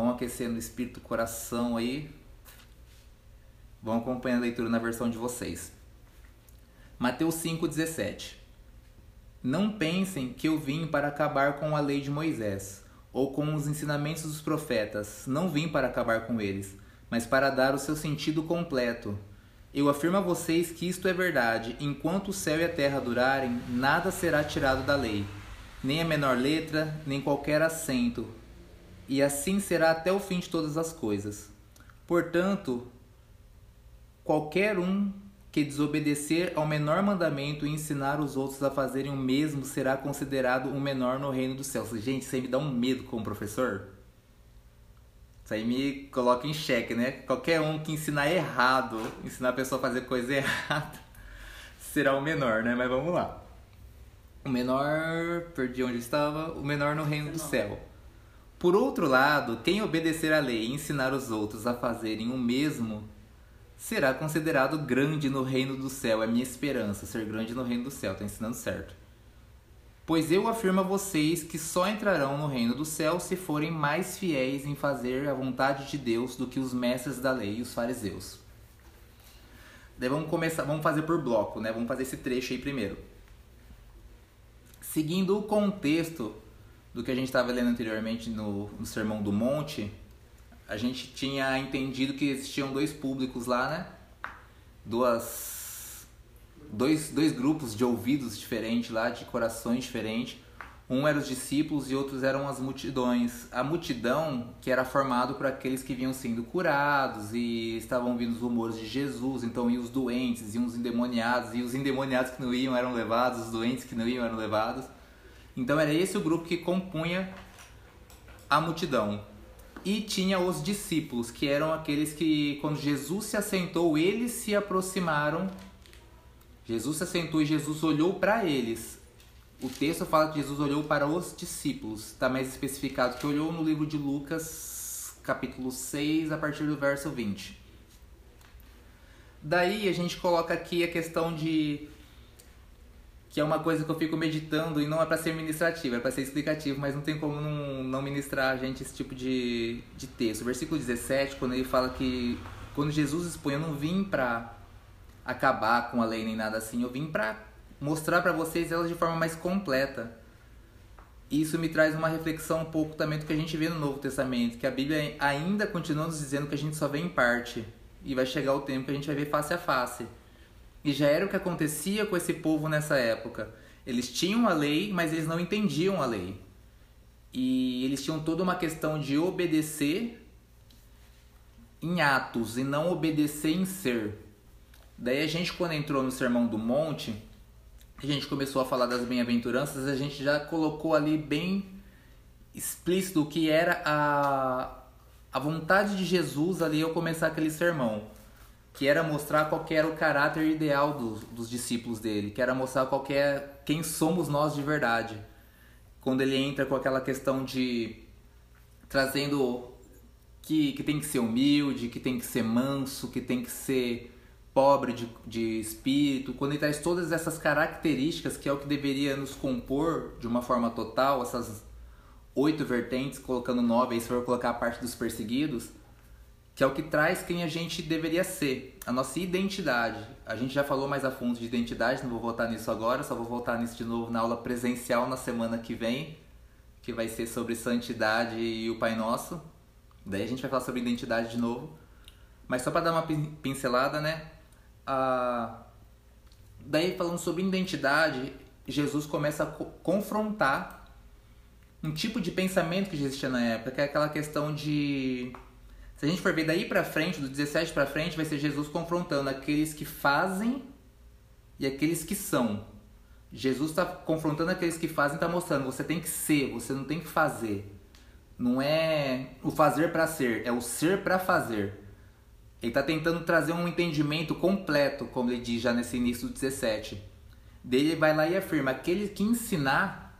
Vão aquecendo o espírito coração aí. Vão acompanhando a leitura na versão de vocês. Mateus 5,17 Não pensem que eu vim para acabar com a lei de Moisés, ou com os ensinamentos dos profetas. Não vim para acabar com eles, mas para dar o seu sentido completo. Eu afirmo a vocês que isto é verdade: enquanto o céu e a terra durarem, nada será tirado da lei, nem a menor letra, nem qualquer acento. E assim será até o fim de todas as coisas. Portanto, qualquer um que desobedecer ao menor mandamento e ensinar os outros a fazerem o mesmo será considerado o menor no reino dos céus. Gente, isso aí me dá um medo como professor. Isso aí me coloca em xeque, né? Qualquer um que ensinar errado, ensinar a pessoa a fazer coisa errada, será o menor, né? Mas vamos lá. O menor, perdi onde estava, o menor no reino do céu. Por outro lado, quem obedecer à lei e ensinar os outros a fazerem o mesmo será considerado grande no reino do céu. É minha esperança ser grande no reino do céu. Está ensinando certo. Pois eu afirmo a vocês que só entrarão no reino do céu se forem mais fiéis em fazer a vontade de Deus do que os mestres da lei e os fariseus. Daí vamos começar, vamos fazer por bloco, né? Vamos fazer esse trecho aí primeiro. Seguindo o contexto do que a gente estava lendo anteriormente no, no Sermão do Monte, a gente tinha entendido que existiam dois públicos lá, né? Duas, dois, dois grupos de ouvidos diferentes lá, de corações diferentes. Um eram os discípulos e outros eram as multidões. A multidão que era formado por aqueles que vinham sendo curados e estavam vindo os rumores de Jesus, então iam os doentes, iam os endemoniados, e os endemoniados que não iam eram levados, os doentes que não iam eram levados. Então era esse o grupo que compunha a multidão. E tinha os discípulos, que eram aqueles que, quando Jesus se assentou, eles se aproximaram. Jesus se assentou e Jesus olhou para eles. O texto fala que Jesus olhou para os discípulos. Está mais especificado que olhou no livro de Lucas, capítulo 6, a partir do verso 20. Daí a gente coloca aqui a questão de que é uma coisa que eu fico meditando e não é para ser ministrativo, é para ser explicativo, mas não tem como não, não ministrar a gente esse tipo de, de texto. Versículo 17, quando ele fala que quando Jesus expõe, eu não vim para acabar com a lei nem nada assim, eu vim para mostrar para vocês ela de forma mais completa. Isso me traz uma reflexão um pouco também do que a gente vê no Novo Testamento, que a Bíblia ainda continua nos dizendo que a gente só vê em parte e vai chegar o tempo que a gente vai ver face a face. E já era o que acontecia com esse povo nessa época. Eles tinham a lei, mas eles não entendiam a lei. E eles tinham toda uma questão de obedecer em atos e não obedecer em ser. Daí a gente, quando entrou no Sermão do Monte, a gente começou a falar das bem-aventuranças, a gente já colocou ali bem explícito o que era a, a vontade de Jesus ali ao começar aquele sermão que era mostrar qual era o caráter ideal dos, dos discípulos dele, que era mostrar qual é, quem somos nós de verdade. Quando ele entra com aquela questão de trazendo que, que tem que ser humilde, que tem que ser manso, que tem que ser pobre de, de espírito, quando ele traz todas essas características que é o que deveria nos compor de uma forma total, essas oito vertentes, colocando nove aí se for colocar a parte dos perseguidos, que é o que traz quem a gente deveria ser, a nossa identidade. A gente já falou mais a fundo de identidade, não vou voltar nisso agora, só vou voltar nisso de novo na aula presencial na semana que vem, que vai ser sobre santidade e o Pai Nosso. Daí a gente vai falar sobre identidade de novo. Mas só para dar uma pincelada, né? Ah, daí falando sobre identidade, Jesus começa a confrontar um tipo de pensamento que existia na época, que é aquela questão de se a gente for ver daí para frente, do 17 para frente, vai ser Jesus confrontando aqueles que fazem e aqueles que são. Jesus está confrontando aqueles que fazem, está mostrando, você tem que ser, você não tem que fazer. Não é o fazer para ser, é o ser para fazer. Ele está tentando trazer um entendimento completo, como ele diz já nesse início do 17. Dele vai lá e afirma: aquele que ensinar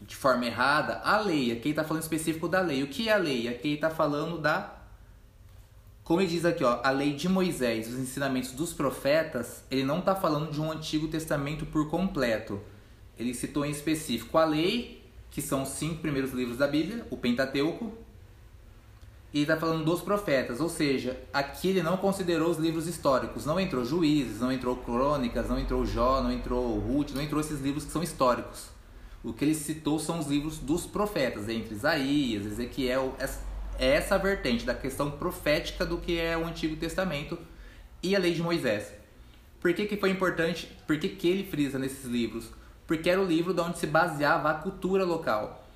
de forma errada a lei, aqui ele está falando específico da lei. O que é a lei? Aqui ele está falando da como ele diz aqui, ó, a lei de Moisés, os ensinamentos dos profetas, ele não está falando de um Antigo Testamento por completo. Ele citou em específico a lei, que são os cinco primeiros livros da Bíblia, o Pentateuco, E está falando dos profetas, ou seja, aqui ele não considerou os livros históricos. Não entrou Juízes, não entrou Crônicas, não entrou Jó, não entrou Ruth, não entrou esses livros que são históricos. O que ele citou são os livros dos profetas, entre Isaías, Ezequiel, essa vertente da questão profética do que é o Antigo Testamento e a lei de Moisés. Por que, que foi importante? Por que, que ele frisa nesses livros? Porque era o livro de onde se baseava a cultura local.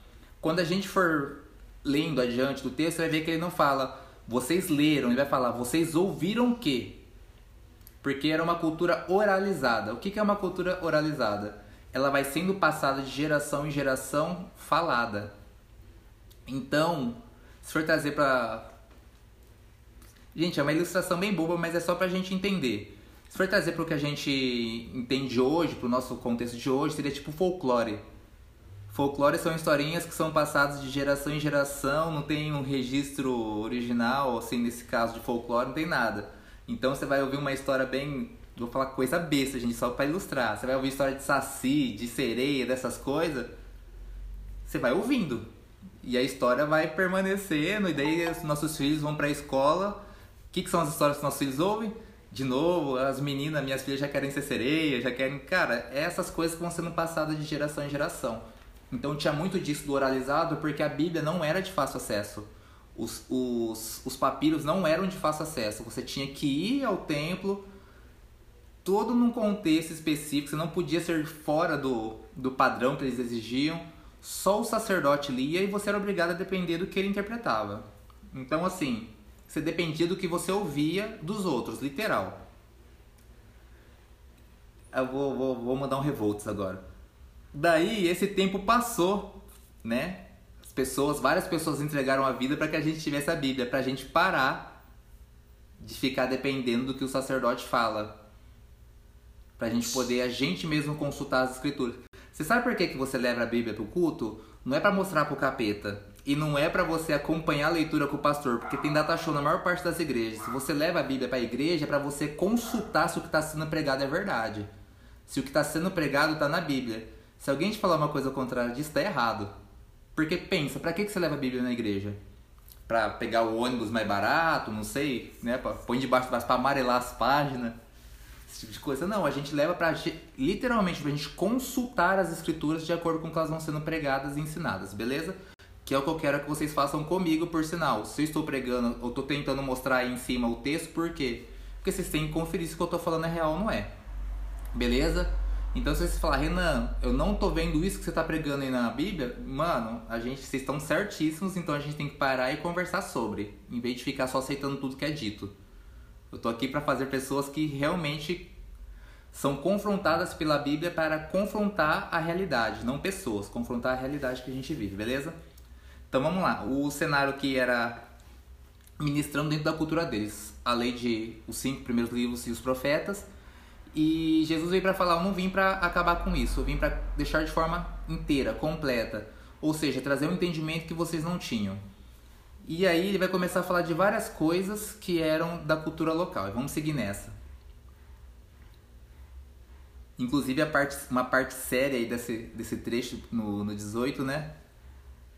Quando a gente for lendo adiante do texto, vai ver que ele não fala vocês leram, ele vai falar vocês ouviram o quê? Porque era uma cultura oralizada. O que, que é uma cultura oralizada? Ela vai sendo passada de geração em geração falada. Então, se for trazer para. Gente, é uma ilustração bem boba, mas é só pra gente entender. Se for trazer para o que a gente entende hoje, para o nosso contexto de hoje, seria tipo folclore. Folclore são historinhas que são passadas de geração em geração, não tem um registro original, assim, nesse caso de folclore, não tem nada. Então você vai ouvir uma história bem. Vou falar coisa besta, gente, só para ilustrar. Você vai ouvir história de saci, de sereia, dessas coisas. Você vai ouvindo. E a história vai permanecendo, e daí os nossos filhos vão para a escola. O que, que são as histórias que nossos filhos ouvem? De novo, as meninas, minhas filhas já querem ser sereia, já querem. Cara, essas coisas que vão sendo passadas de geração em geração. Então tinha muito disso do oralizado porque a Bíblia não era de fácil acesso. Os, os, os papiros não eram de fácil acesso. Você tinha que ir ao templo, todo num contexto específico, você não podia ser fora do, do padrão que eles exigiam só o sacerdote lia e você era obrigado a depender do que ele interpretava. Então, assim, você dependia do que você ouvia dos outros, literal. Eu vou, vou, vou mandar um revoltos agora. Daí, esse tempo passou, né? As pessoas, várias pessoas entregaram a vida para que a gente tivesse a Bíblia, para a gente parar de ficar dependendo do que o sacerdote fala. Para a gente poder a gente mesmo consultar as escrituras. Você sabe por que, que você leva a Bíblia pro culto? Não é para mostrar pro capeta. E não é para você acompanhar a leitura com o pastor, porque tem data show na maior parte das igrejas. Se você leva a Bíblia para a igreja, é para você consultar se o que está sendo pregado é verdade. Se o que está sendo pregado está na Bíblia. Se alguém te falar uma coisa contrária disso, está errado. Porque pensa, para que, que você leva a Bíblia na igreja? Para pegar o ônibus mais barato, não sei, né? Põe debaixo do braço para amarelar as páginas esse tipo de coisa. Não, a gente leva para literalmente pra gente consultar as escrituras de acordo com o que elas vão sendo pregadas e ensinadas, beleza? Que é o que eu quero que vocês façam comigo, por sinal. Se eu estou pregando, eu estou tentando mostrar aí em cima o texto, por quê? Porque vocês têm que conferir se o que eu estou falando é real ou não é. Beleza? Então se vocês falar, Renan, eu não tô vendo isso que você está pregando aí na Bíblia, mano, a gente, vocês estão certíssimos, então a gente tem que parar e conversar sobre, em vez de ficar só aceitando tudo que é dito. Eu tô aqui para fazer pessoas que realmente são confrontadas pela Bíblia para confrontar a realidade, não pessoas, confrontar a realidade que a gente vive, beleza? Então vamos lá. O cenário que era ministrando dentro da cultura deles, a lei de os cinco primeiros livros e os profetas. E Jesus veio para falar: Eu não vim para acabar com isso, eu vim para deixar de forma inteira, completa. Ou seja, trazer um entendimento que vocês não tinham. E aí ele vai começar a falar de várias coisas que eram da cultura local. E vamos seguir nessa. Inclusive a parte, uma parte séria aí desse, desse trecho no, no 18, né?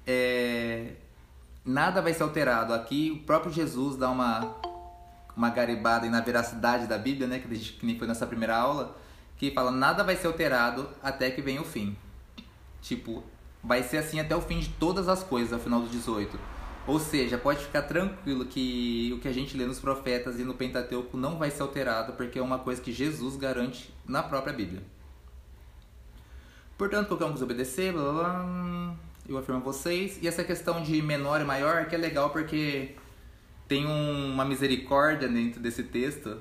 É, nada vai ser alterado. Aqui o próprio Jesus dá uma, uma garibada na veracidade da Bíblia, né? Que, gente, que nem foi nessa primeira aula. Que fala, nada vai ser alterado até que venha o fim. Tipo, vai ser assim até o fim de todas as coisas, ao final do 18. Ou seja, pode ficar tranquilo que o que a gente lê nos profetas e no Pentateuco não vai ser alterado, porque é uma coisa que Jesus garante na própria Bíblia. Portanto, qualquer um que obedecer, blá, blá, blá, eu afirmo a vocês. E essa questão de menor e maior, que é legal porque tem um, uma misericórdia dentro desse texto.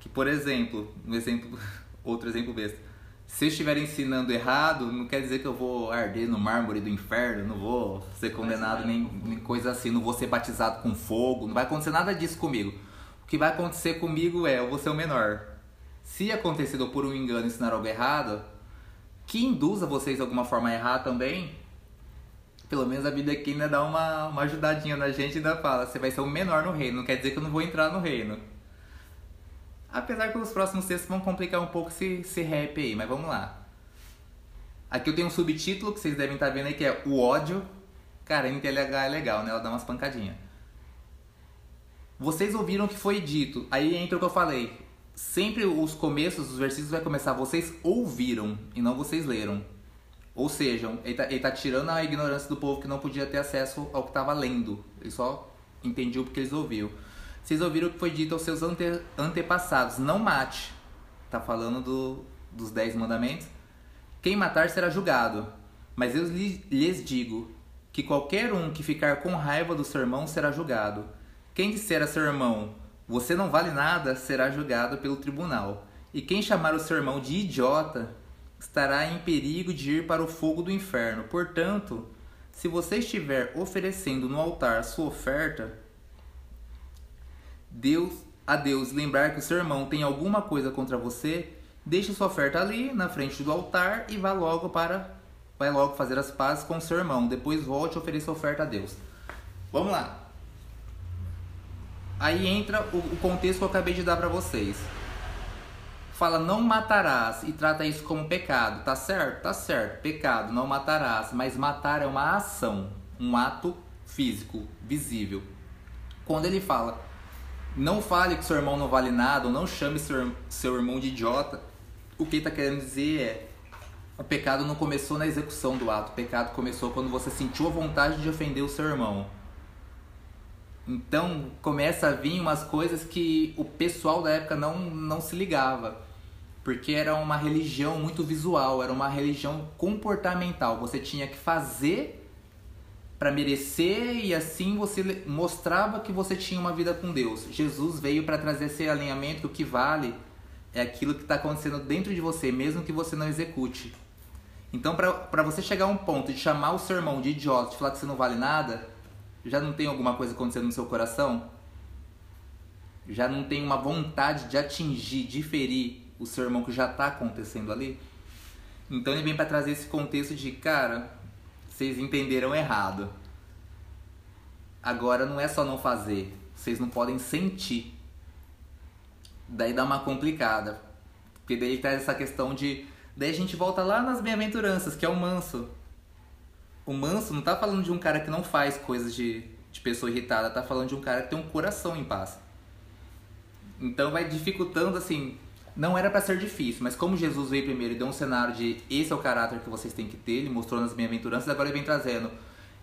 Que, por exemplo, um exemplo, outro exemplo besta se eu estiver ensinando errado, não quer dizer que eu vou arder no mármore do inferno, não vou ser condenado nem, nem coisa assim, não vou ser batizado com fogo, não vai acontecer nada disso comigo. O que vai acontecer comigo é eu vou ser o menor. Se acontecido por um engano ensinar algo errado, que induza vocês de alguma forma a errar também, pelo menos a Bíblia aqui ainda dá uma, uma ajudadinha na gente e ainda fala, você vai ser o menor no reino, não quer dizer que eu não vou entrar no reino. Apesar que os próximos textos vão complicar um pouco esse, esse rap aí, mas vamos lá. Aqui eu tenho um subtítulo que vocês devem estar vendo aí que é O ódio. Cara, NTLH é legal, né? Ela dá umas pancadinhas. Vocês ouviram o que foi dito. Aí entra o que eu falei. Sempre os começos dos versículos vai começar, vocês ouviram e não vocês leram. Ou seja, ele tá, ele tá tirando a ignorância do povo que não podia ter acesso ao que estava lendo. Ele só entendiam porque eles ouviram. Vocês ouviram o que foi dito aos seus ante, antepassados: não mate. Tá falando do, dos dez mandamentos. Quem matar será julgado. Mas eu lhes digo que qualquer um que ficar com raiva do seu irmão será julgado. Quem disser a seu irmão, você não vale nada, será julgado pelo tribunal. E quem chamar o seu irmão de idiota estará em perigo de ir para o fogo do inferno. Portanto, se você estiver oferecendo no altar sua oferta, Deus, a Deus lembrar que o seu irmão tem alguma coisa contra você, deixe sua oferta ali na frente do altar e vá logo para vai logo fazer as pazes com o seu irmão. Depois volte e ofereça a oferta a Deus. Vamos lá. Aí entra o, o contexto que eu acabei de dar para vocês fala não matarás e trata isso como pecado, tá certo? Tá certo, pecado, não matarás, mas matar é uma ação, um ato físico, visível. Quando ele fala não fale que seu irmão não vale nada, ou não chame seu, seu irmão de idiota, o que ele está querendo dizer é o pecado não começou na execução do ato, o pecado começou quando você sentiu a vontade de ofender o seu irmão. Então começa a vir umas coisas que o pessoal da época não, não se ligava porque era uma religião muito visual, era uma religião comportamental. Você tinha que fazer para merecer e assim você mostrava que você tinha uma vida com Deus. Jesus veio para trazer esse alinhamento que o que vale é aquilo que está acontecendo dentro de você, mesmo que você não execute. Então, para você chegar a um ponto de chamar o seu irmão de idiota, de falar que você não vale nada, já não tem alguma coisa acontecendo no seu coração? Já não tem uma vontade de atingir, de ferir o seu irmão que já está acontecendo ali. Então ele vem para trazer esse contexto de, cara, vocês entenderam errado. Agora não é só não fazer, vocês não podem sentir. Daí dá uma complicada. Porque daí traz essa questão de. Daí a gente volta lá nas bem-aventuranças, que é o manso. O manso não tá falando de um cara que não faz coisas de, de pessoa irritada, tá falando de um cara que tem um coração em paz. Então vai dificultando assim não era para ser difícil, mas como Jesus veio primeiro e deu um cenário de esse é o caráter que vocês têm que ter, ele mostrou nas bem-aventuranças, agora ele vem trazendo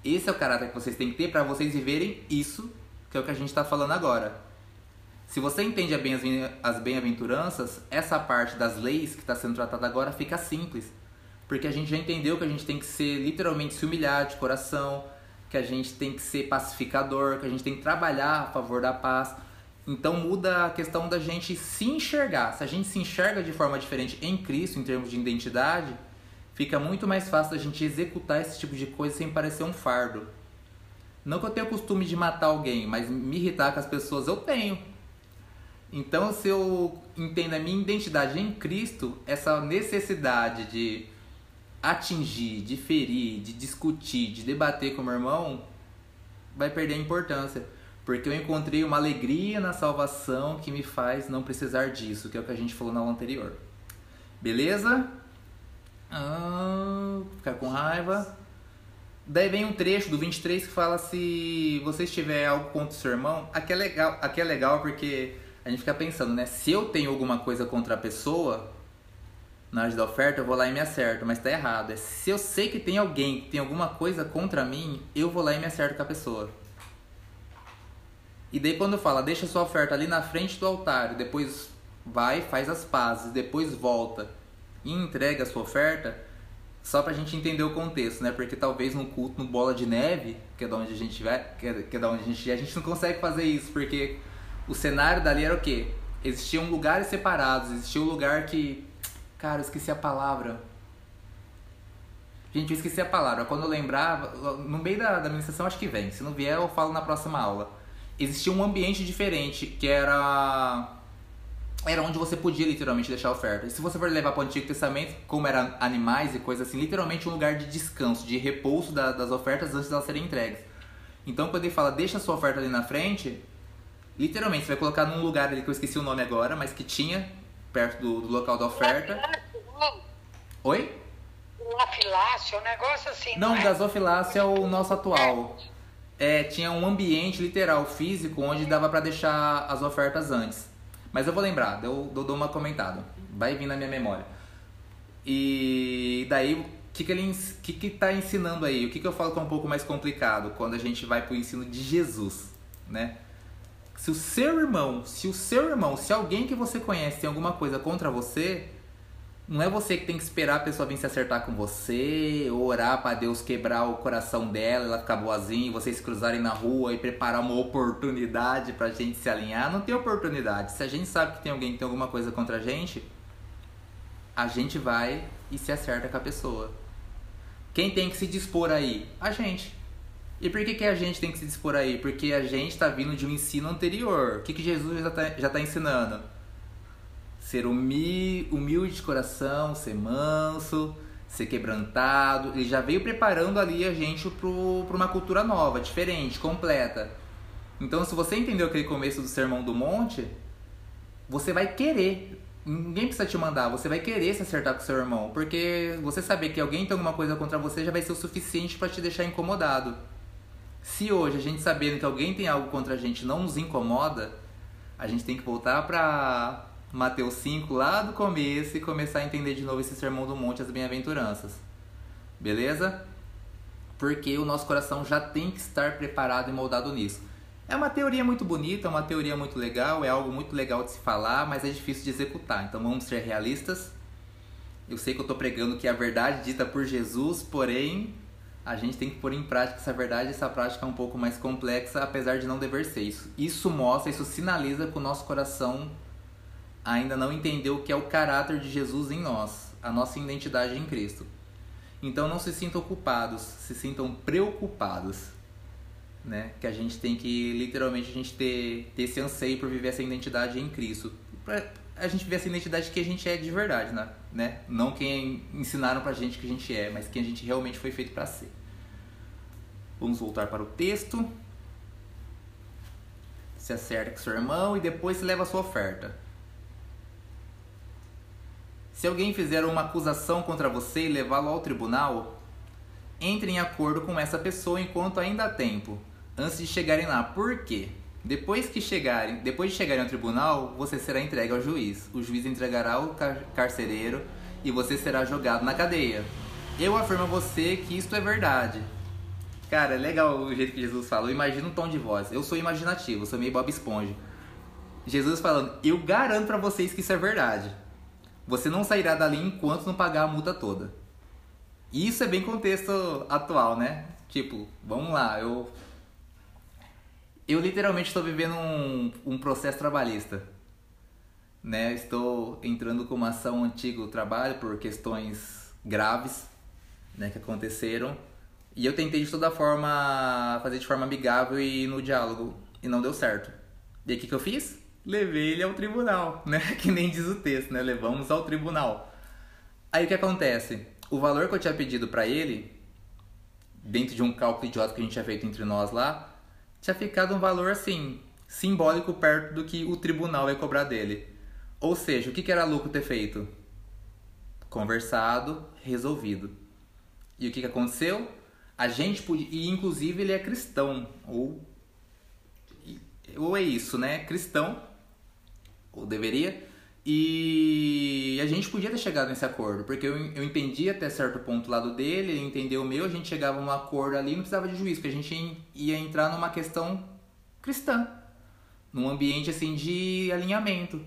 esse é o caráter que vocês têm que ter para vocês viverem isso, que é o que a gente está falando agora. Se você entende as bem-aventuranças, essa parte das leis que está sendo tratada agora fica simples. Porque a gente já entendeu que a gente tem que ser literalmente se humilhar de coração, que a gente tem que ser pacificador, que a gente tem que trabalhar a favor da paz. Então muda a questão da gente se enxergar. Se a gente se enxerga de forma diferente em Cristo, em termos de identidade, fica muito mais fácil a gente executar esse tipo de coisa sem parecer um fardo. Não que eu tenha o costume de matar alguém, mas me irritar com as pessoas eu tenho. Então, se eu entendo a minha identidade em Cristo, essa necessidade de atingir, de ferir, de discutir, de debater com o meu irmão, vai perder a importância. Porque eu encontrei uma alegria na salvação que me faz não precisar disso, que é o que a gente falou na aula anterior. Beleza? Ah, ficar com raiva. Daí vem um trecho do 23 que fala se você tiver algo contra o seu irmão. Aqui é legal, aqui é legal porque a gente fica pensando, né? Se eu tenho alguma coisa contra a pessoa, na hora da oferta eu vou lá e me acerto, mas tá errado. É se eu sei que tem alguém que tem alguma coisa contra mim, eu vou lá e me acerto com a pessoa. E daí quando fala, deixa sua oferta ali na frente do altar, depois vai, faz as pazes, depois volta e entrega a sua oferta, só pra gente entender o contexto, né? Porque talvez no culto no bola de neve, que é da onde a gente vai, que é, que é da onde a gente a gente não consegue fazer isso, porque o cenário dali era o quê? Existiam lugares separados, existia um lugar que. Cara, eu esqueci a palavra. Gente, eu esqueci a palavra. Quando eu lembrava, no meio da, da ministração acho que vem. Se não vier, eu falo na próxima aula existia um ambiente diferente, que era era onde você podia literalmente deixar a oferta. E se você for levar para o Antigo Testamento, como eram animais e coisas assim, literalmente um lugar de descanso, de repouso da, das ofertas antes de elas serem entregues. Então, quando ele fala, deixa a sua oferta ali na frente, literalmente, você vai colocar num lugar ali que eu esqueci o nome agora, mas que tinha perto do, do local da oferta. Oi? Gasofilácio, um negócio assim. Não, não é? gasofilácio é o nosso atual. é, tinha um ambiente literal, físico, onde dava para deixar as ofertas antes. Mas eu vou lembrar, eu dou uma comentada. Vai vir na minha memória. E daí, o que, que ele que, que tá ensinando aí? O que, que eu falo que é um pouco mais complicado quando a gente vai pro ensino de Jesus, né? Se o seu irmão, se o seu irmão, se alguém que você conhece tem alguma coisa contra você, não é você que tem que esperar a pessoa vir se acertar com você, orar para Deus quebrar o coração dela, ela ficar boazinha, vocês cruzarem na rua e preparar uma oportunidade pra gente se alinhar. Não tem oportunidade. Se a gente sabe que tem alguém que tem alguma coisa contra a gente, a gente vai e se acerta com a pessoa. Quem tem que se dispor aí? A gente. E por que, que a gente tem que se dispor aí? Porque a gente está vindo de um ensino anterior. O que, que Jesus já está já tá ensinando? Ser humilde de coração, ser manso, ser quebrantado. Ele já veio preparando ali a gente para uma cultura nova, diferente, completa. Então, se você entendeu aquele começo do Sermão do Monte, você vai querer. Ninguém precisa te mandar, você vai querer se acertar com seu irmão, porque você saber que alguém tem alguma coisa contra você já vai ser o suficiente para te deixar incomodado. Se hoje a gente sabendo que alguém tem algo contra a gente não nos incomoda, a gente tem que voltar para Mateus 5 lá do começo e começar a entender de novo esse sermão do monte, as bem-aventuranças. Beleza? Porque o nosso coração já tem que estar preparado e moldado nisso. É uma teoria muito bonita, é uma teoria muito legal, é algo muito legal de se falar, mas é difícil de executar. Então vamos ser realistas. Eu sei que eu estou pregando que é a verdade dita por Jesus, porém a gente tem que pôr em prática essa verdade. Essa prática é um pouco mais complexa, apesar de não dever ser isso. Isso mostra, isso sinaliza que o nosso coração ainda não entendeu o que é o caráter de Jesus em nós, a nossa identidade em Cristo. Então não se sintam culpados, se sintam preocupados, né? Que a gente tem que literalmente a gente ter, ter esse anseio por viver essa identidade em Cristo. Pra a gente viver essa identidade que a gente é de verdade, né? né? Não quem ensinaram pra gente que a gente é, mas quem a gente realmente foi feito para ser. Vamos voltar para o texto. Se acerta com seu irmão e depois se leva a sua oferta. Se alguém fizer uma acusação contra você e levá-lo ao tribunal, entre em acordo com essa pessoa enquanto ainda há tempo, antes de chegarem lá. Por quê? Depois que chegarem, depois de chegarem ao tribunal, você será entregue ao juiz. O juiz entregará o car carcereiro e você será jogado na cadeia. Eu afirmo a você que isto é verdade. Cara, é legal o jeito que Jesus fala. Imagina um tom de voz. Eu sou imaginativo, sou meio Bob Esponja. Jesus falando, eu garanto para vocês que isso é verdade. Você não sairá dali enquanto não pagar a multa toda. E isso é bem contexto atual, né? Tipo, vamos lá, eu. Eu literalmente estou vivendo um, um processo trabalhista. Né? Estou entrando com uma ação antigo trabalho por questões graves né, que aconteceram. E eu tentei de toda forma fazer de forma amigável e no diálogo. E não deu certo. E o que, que eu fiz? Levei ele ao tribunal, né? Que nem diz o texto, né? Levamos ao tribunal. Aí o que acontece? O valor que eu tinha pedido para ele, dentro de um cálculo idiota que a gente tinha feito entre nós lá, tinha ficado um valor assim, simbólico perto do que o tribunal ia cobrar dele. Ou seja, o que, que era lucro ter feito? Conversado, resolvido. E o que, que aconteceu? A gente podia. E inclusive ele é cristão, ou. Ou é isso, né? Cristão ou deveria. E a gente podia ter chegado nesse acordo, porque eu, eu entendi até certo ponto o lado dele, ele entendeu o meu, a gente chegava num acordo ali, não precisava de juiz, porque a gente ia entrar numa questão cristã, num ambiente assim de alinhamento.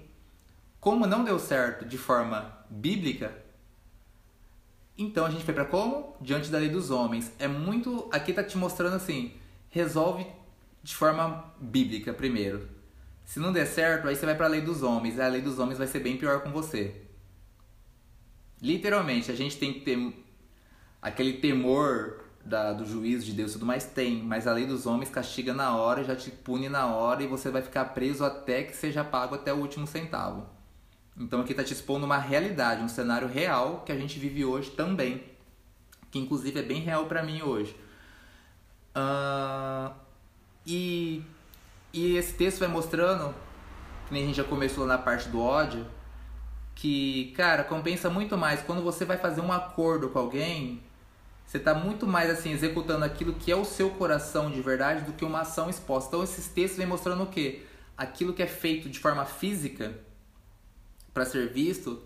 Como não deu certo de forma bíblica, então a gente foi para como? Diante da lei dos homens. É muito. Aqui tá te mostrando assim: resolve de forma bíblica primeiro se não der certo, aí você vai para a lei dos homens. A lei dos homens vai ser bem pior com você. Literalmente, a gente tem que ter aquele temor da, do juízo de Deus e tudo mais, tem. Mas a lei dos homens castiga na hora, já te pune na hora e você vai ficar preso até que seja pago até o último centavo. Então aqui está te expondo uma realidade, um cenário real que a gente vive hoje também. Que inclusive é bem real para mim hoje. Uh, e e esse texto vai mostrando, que nem a gente já começou na parte do ódio, que, cara, compensa muito mais quando você vai fazer um acordo com alguém, Você está muito mais assim executando aquilo que é o seu coração de verdade do que uma ação exposta. Então esses textos vêm mostrando o quê? Aquilo que é feito de forma física para ser visto,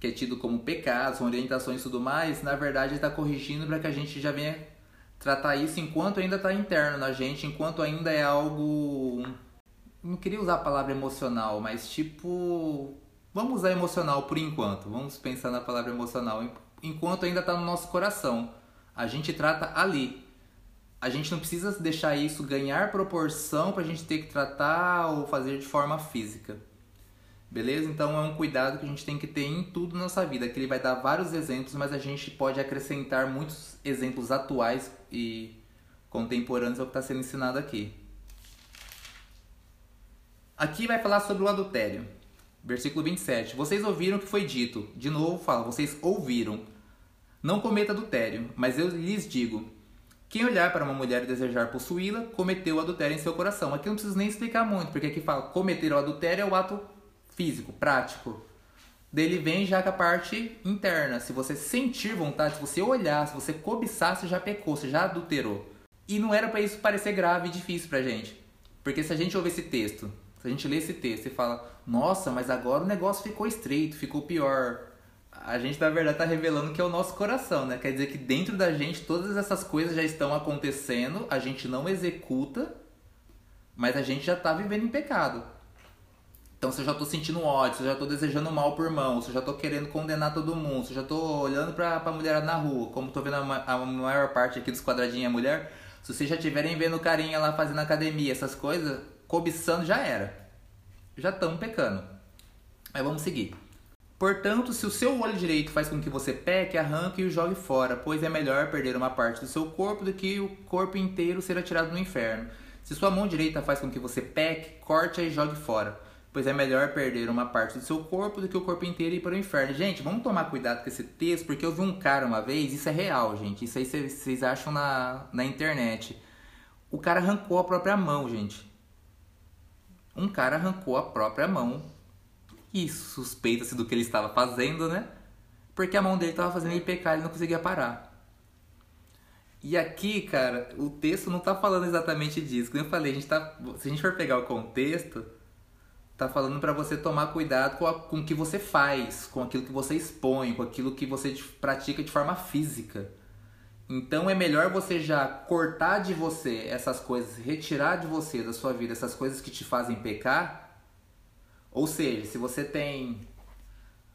que é tido como pecados, orientações e tudo mais, na verdade está corrigindo para que a gente já venha tratar isso enquanto ainda está interno na gente, enquanto ainda é algo. Não queria usar a palavra emocional, mas tipo. Vamos usar emocional por enquanto. Vamos pensar na palavra emocional. Enquanto ainda está no nosso coração. A gente trata ali. A gente não precisa deixar isso ganhar proporção para a gente ter que tratar ou fazer de forma física. Beleza? Então é um cuidado que a gente tem que ter em tudo na nossa vida. Que ele vai dar vários exemplos, mas a gente pode acrescentar muitos exemplos atuais e contemporâneos ao que está sendo ensinado aqui. Aqui vai falar sobre o adultério. Versículo 27. Vocês ouviram o que foi dito. De novo fala, vocês ouviram. Não cometa adultério, mas eu lhes digo: quem olhar para uma mulher e desejar possuí-la, cometeu adultério em seu coração. Aqui não preciso nem explicar muito, porque aqui fala cometer o adultério é o ato físico, prático. Dele vem já com a parte interna. Se você sentir vontade, se você olhar, se você cobiçar, você já pecou, você já adulterou. E não era para isso parecer grave e difícil pra gente. Porque se a gente ouvir esse texto, se a gente ler esse texto e fala, nossa, mas agora o negócio ficou estreito, ficou pior a gente na verdade está revelando que é o nosso coração, né? Quer dizer que dentro da gente todas essas coisas já estão acontecendo, a gente não executa, mas a gente já está vivendo em pecado. Então se eu já estou sentindo ódio, se eu já estou desejando mal por mão, se eu já estou querendo condenar todo mundo, se eu já estou olhando para a mulherada na rua, como estou vendo a, a, maior parte aqui dos quadradinhos é mulher, se vocês já estiverem vendo carinha lá fazendo academia, essas coisas, cobiçando já era. Já estão pecando. Mas vamos seguir. Portanto, se o seu olho direito faz com que você peque, arranque e o jogue fora, pois é melhor perder uma parte do seu corpo do que o corpo inteiro ser atirado no inferno. Se sua mão direita faz com que você peque, corte-a e jogue fora, pois é melhor perder uma parte do seu corpo do que o corpo inteiro ir para o inferno. Gente, vamos tomar cuidado com esse texto, porque eu vi um cara uma vez, isso é real, gente, isso aí vocês acham na, na internet. O cara arrancou a própria mão, gente. Um cara arrancou a própria mão e suspeita-se do que ele estava fazendo, né? Porque a mão dele estava fazendo ele pecar, ele não conseguia parar. E aqui, cara, o texto não está falando exatamente disso. Como eu falei, a gente tá, se a gente for pegar o contexto, tá falando para você tomar cuidado com, a, com o que você faz, com aquilo que você expõe, com aquilo que você pratica de forma física. Então é melhor você já cortar de você essas coisas, retirar de você, da sua vida, essas coisas que te fazem pecar, ou seja, se você tem.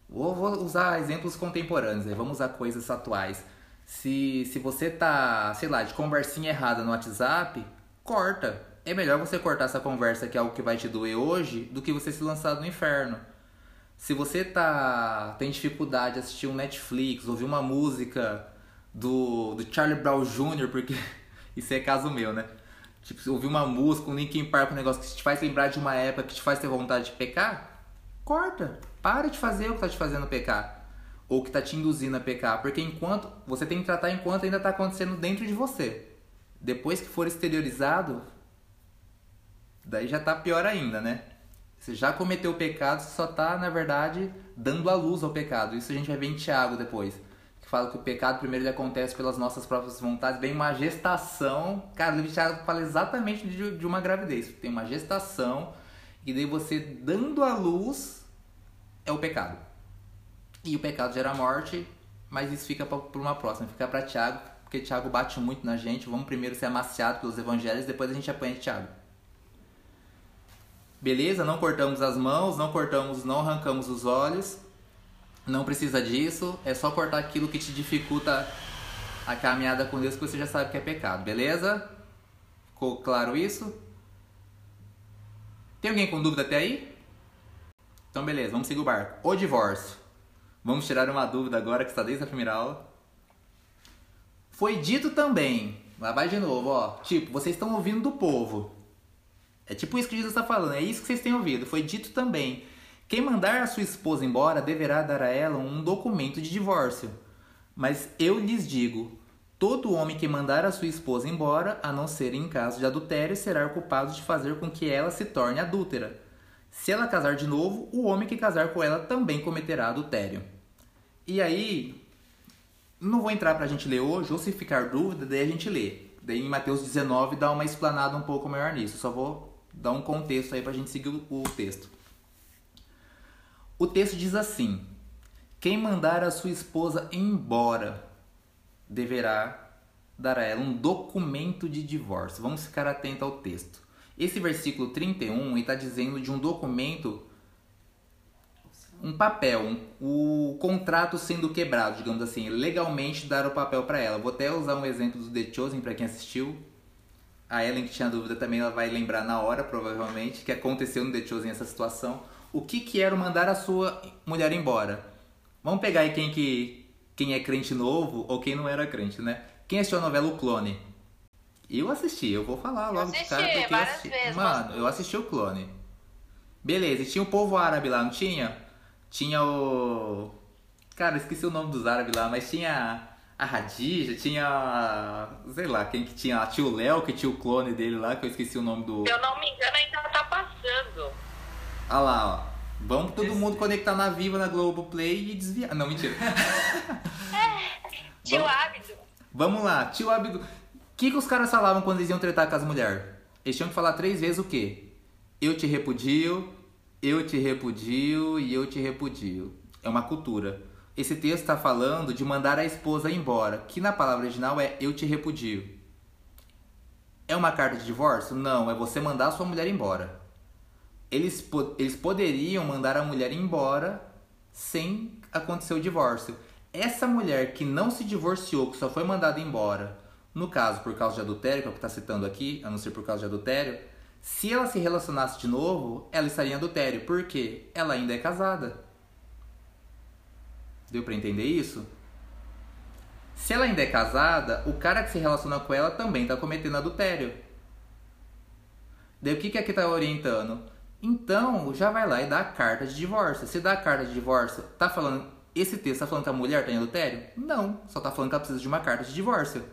Vou, vou usar exemplos contemporâneos, né? vamos usar coisas atuais. Se, se você tá, sei lá, de conversinha errada no WhatsApp, corta. É melhor você cortar essa conversa que é algo que vai te doer hoje do que você se lançar no inferno. Se você tá tem dificuldade de assistir um Netflix, ouvir uma música do, do Charlie Brown Jr., porque isso é caso meu, né? Tipo, ouvir uma música, um Linkin Park, um negócio que te faz lembrar de uma época que te faz ter vontade de pecar, corta. Para de fazer o que tá te fazendo pecar. Ou que tá te induzindo a pecar. Porque enquanto. Você tem que tratar enquanto ainda tá acontecendo dentro de você. Depois que for exteriorizado, daí já tá pior ainda, né? Você já cometeu o pecado, você só tá, na verdade, dando a luz ao pecado. Isso a gente vai ver em Tiago depois fala que o pecado primeiro acontece pelas nossas próprias vontades, vem uma gestação. Cara, o livro de Tiago fala exatamente de, de uma gravidez. Tem uma gestação e daí você dando a luz é o pecado. E o pecado gera morte, mas isso fica para uma próxima, fica para Tiago, porque Tiago bate muito na gente. Vamos primeiro ser amaciado pelos evangelhos, depois a gente apanha de Tiago. Beleza? Não cortamos as mãos, não cortamos, não arrancamos os olhos. Não precisa disso, é só cortar aquilo que te dificulta a caminhada com Deus que você já sabe que é pecado, beleza? Ficou claro isso? Tem alguém com dúvida até aí? Então beleza, vamos seguir o barco. O divórcio. Vamos tirar uma dúvida agora que está desde a primeira aula. Foi dito também, lá vai de novo, ó. Tipo, vocês estão ouvindo do povo. É tipo isso que Jesus está falando, é isso que vocês têm ouvido. Foi dito também quem mandar a sua esposa embora deverá dar a ela um documento de divórcio. Mas eu lhes digo: todo homem que mandar a sua esposa embora, a não ser em caso de adultério, será culpado de fazer com que ela se torne adúltera. Se ela casar de novo, o homem que casar com ela também cometerá adultério. E aí, Não vou entrar pra gente ler hoje, ou se ficar dúvida, daí a gente lê. Daí em Mateus 19 dá uma explanada um pouco maior nisso. Só vou dar um contexto aí pra gente seguir o texto. O texto diz assim: Quem mandar a sua esposa embora deverá dar a ela um documento de divórcio. Vamos ficar atento ao texto. Esse versículo 31 está dizendo de um documento, um papel, um, o contrato sendo quebrado, digamos assim, legalmente dar o papel para ela. Vou até usar um exemplo do The Chosen para quem assistiu. A Ellen que tinha dúvida também ela vai lembrar na hora, provavelmente, que aconteceu no The Chosen essa situação. O que que era mandar a sua mulher embora? Vamos pegar aí quem que quem é crente novo ou quem não era crente, né? Quem assistiu a novela O Clone? Eu assisti, eu vou falar logo assisti, de cara porque eu assisti. Vezes, Mano, mas... eu assisti o Clone. Beleza, e tinha o povo árabe lá, não tinha? Tinha o. Cara, esqueci o nome dos árabes lá, mas tinha a Radija, tinha. Sei lá, quem que tinha? Tinha o Léo, que tinha o clone dele lá, que eu esqueci o nome do. Se eu não me engano, ainda tá passando. Olha lá, ó. Vamos todo mundo conectar na Viva, na Globoplay e desviar. Não, mentira. é, tio Vamos... Ábido. Vamos lá, tio Ábido. O que, que os caras falavam quando eles iam tretar com as mulheres? Eles tinham que falar três vezes o quê? Eu te repudio, eu te repudio e eu te repudio. É uma cultura. Esse texto está falando de mandar a esposa embora, que na palavra original é eu te repudio. É uma carta de divórcio? Não, é você mandar a sua mulher embora. Eles, eles poderiam mandar a mulher embora sem acontecer o divórcio. Essa mulher que não se divorciou, que só foi mandada embora, no caso por causa de adultério, que é o que está citando aqui, a não ser por causa de adultério, se ela se relacionasse de novo, ela estaria em adultério. Por quê? Ela ainda é casada. Deu para entender isso? Se ela ainda é casada, o cara que se relaciona com ela também está cometendo adultério. Daí o que, que aqui está orientando? Então, já vai lá e dá a carta de divórcio. Se dá a carta de divórcio, tá falando. Esse texto tá falando que a mulher está em adultério? Não, só tá falando que ela precisa de uma carta de divórcio.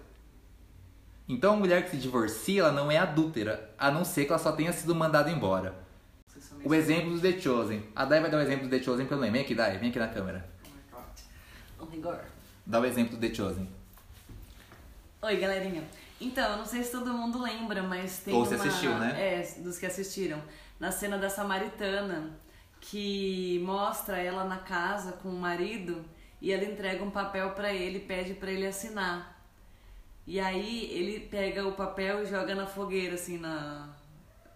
Então a mulher que se divorcia, ela não é adúltera, a não ser que ela só tenha sido mandada embora. O exemplo do The Chosen. A Dai vai dar o exemplo do The Chosen pelo nome. Vem aqui, Dai, vem aqui na câmera. Oh my god. Dá o exemplo do The Chosen. Oi, galerinha. Então, eu não sei se todo mundo lembra, mas tem Ou uma... você assistiu, né? É, dos que assistiram. Na cena da Samaritana, que mostra ela na casa com o marido e ela entrega um papel para ele, pede para ele assinar. E aí ele pega o papel e joga na fogueira, assim, na.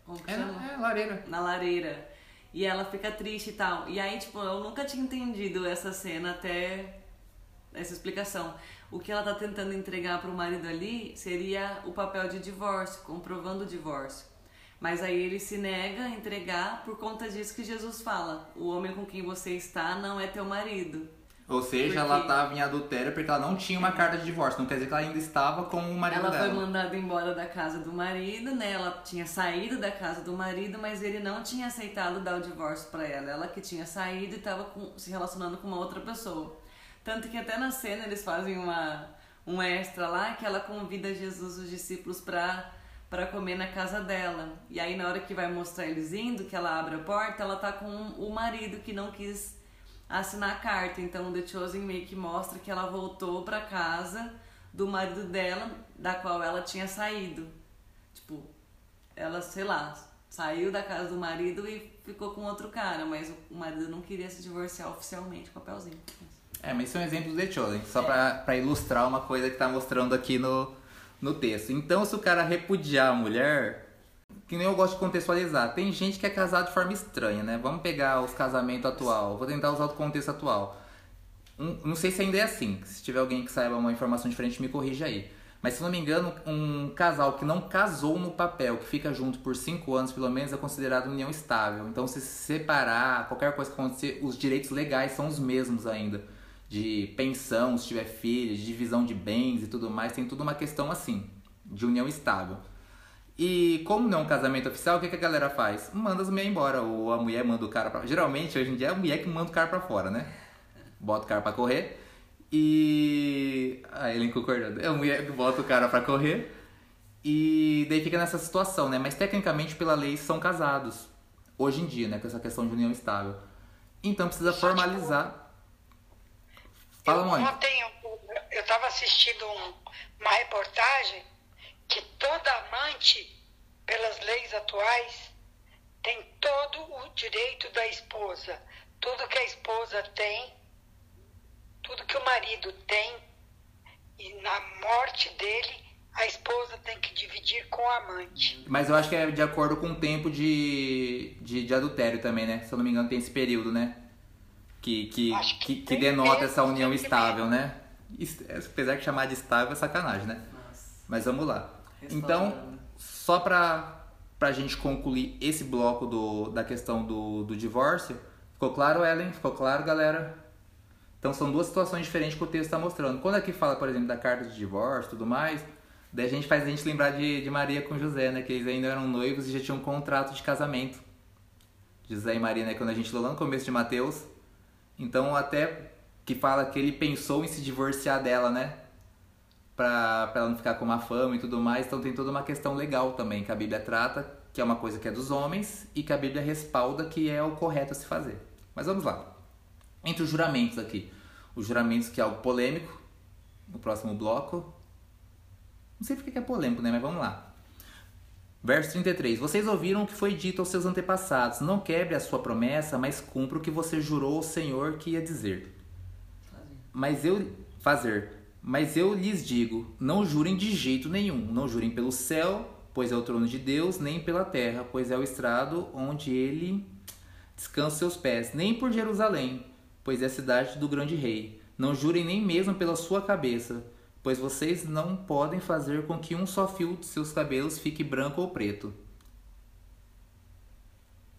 Como que É, chama? é lareira. Na lareira. E ela fica triste e tal. E aí, tipo, eu nunca tinha entendido essa cena até essa explicação. O que ela tá tentando entregar pro marido ali seria o papel de divórcio, comprovando o divórcio. Mas aí ele se nega a entregar por conta disso que Jesus fala: o homem com quem você está não é teu marido. Ou seja, Porque- ela estava em adultério porque ela não tinha uma carta de divórcio. Não quer dizer que ela ainda estava com o marido Ela dela. foi mandada embora da casa do marido, né? Ela tinha saído da casa do marido, mas ele não tinha aceitado dar o divórcio pra ela. Ela que tinha saído e estava se relacionando com uma outra pessoa. Tanto que até na cena eles fazem uma um extra lá que ela convida Jesus os discípulos pra para comer na casa dela. E aí na hora que vai mostrar eles indo, que ela abre a porta, ela tá com o marido que não quis assinar a carta. Então o The Chosen meio que mostra que ela voltou pra casa do marido dela, da qual ela tinha saído. Tipo, ela, sei lá, saiu da casa do marido e ficou com outro cara, mas o marido não queria se divorciar oficialmente, papelzinho. É, mas isso é um exemplo do The Chosen, só pra, pra ilustrar uma coisa que tá mostrando aqui no, no texto. Então, se o cara repudiar a mulher, que nem eu gosto de contextualizar, tem gente que é casado de forma estranha, né? Vamos pegar os casamentos atual, vou tentar usar o contexto atual. Um- não sei se ainda é assim, se tiver alguém que saiba uma informação diferente, me corrija aí. Mas se não me engano, um casal que não casou no papel, que fica junto por cinco anos pelo menos, é considerado união estável. Então, se se separar, qualquer coisa que acontecer, os direitos legais são os mesmos ainda. De pensão, se tiver filhos, de divisão de bens e tudo mais, tem tudo uma questão assim, de união estável. E como não é um casamento oficial, o que, que a galera faz? Manda as mulheres embora, ou a mulher manda o cara pra Geralmente, hoje em dia, é a mulher que manda o cara pra fora, né? Bota o cara pra correr. E. Ah, ele concordando. É a mulher que bota o cara pra correr. E daí fica nessa situação, né? Mas tecnicamente, pela lei, são casados. Hoje em dia, né? Com essa questão de união estável. Então precisa tipo, formalizar. Fala, eu mãe. tenho, eu tava assistindo um- uma reportagem que toda amante, pelas leis atuais, tem todo o direito da esposa. Tudo que a esposa tem, tudo que o marido tem, e na morte dele, a esposa tem que dividir com o amante. Mas eu acho que é de acordo com o tempo de, de, de adultério também, né? Se eu não me engano, tem esse período, né? Que, que, que que, que denota mesmo, essa união que estável, né? Apesar de chamar de estável é sacanagem, né? Nossa. Mas vamos lá. Então, só pra, pra gente concluir esse bloco do, da questão do, do divórcio, ficou claro, Ellen? Ficou claro, galera? Então são duas situações diferentes que o texto está mostrando. Quando aqui fala, por exemplo, da carta de divórcio e tudo mais, daí a gente faz a gente lembrar de, de Maria com José, né? Que eles ainda eram noivos e já tinham um contrato de casamento. José e Maria, né? Quando a gente leu lá no começo de Mateus. Então até que fala que ele pensou em se divorciar dela, né? Pra, pra ela não ficar com uma fama e tudo mais. Então tem toda uma questão legal também que a Bíblia trata, que é uma coisa que é dos homens e que a Bíblia respalda que é o correto a se fazer. Mas vamos lá. Entre os juramentos aqui. Os juramentos que é algo polêmico. No próximo bloco. Não sei porque que é polêmico, né? Mas vamos lá. Verso 33. Vocês ouviram o que foi dito aos seus antepassados. Não quebre a sua promessa, mas cumpra o que você jurou ao Senhor que ia dizer. Mas eu fazer, mas eu lhes digo, não jurem de jeito nenhum, não jurem pelo céu, pois é o trono de Deus, nem pela terra, pois é o estrado onde ele descansa seus pés, nem por Jerusalém, pois é a cidade do grande rei. Não jurem nem mesmo pela sua cabeça, pois vocês não podem fazer com que um só fio de seus cabelos fique branco ou preto.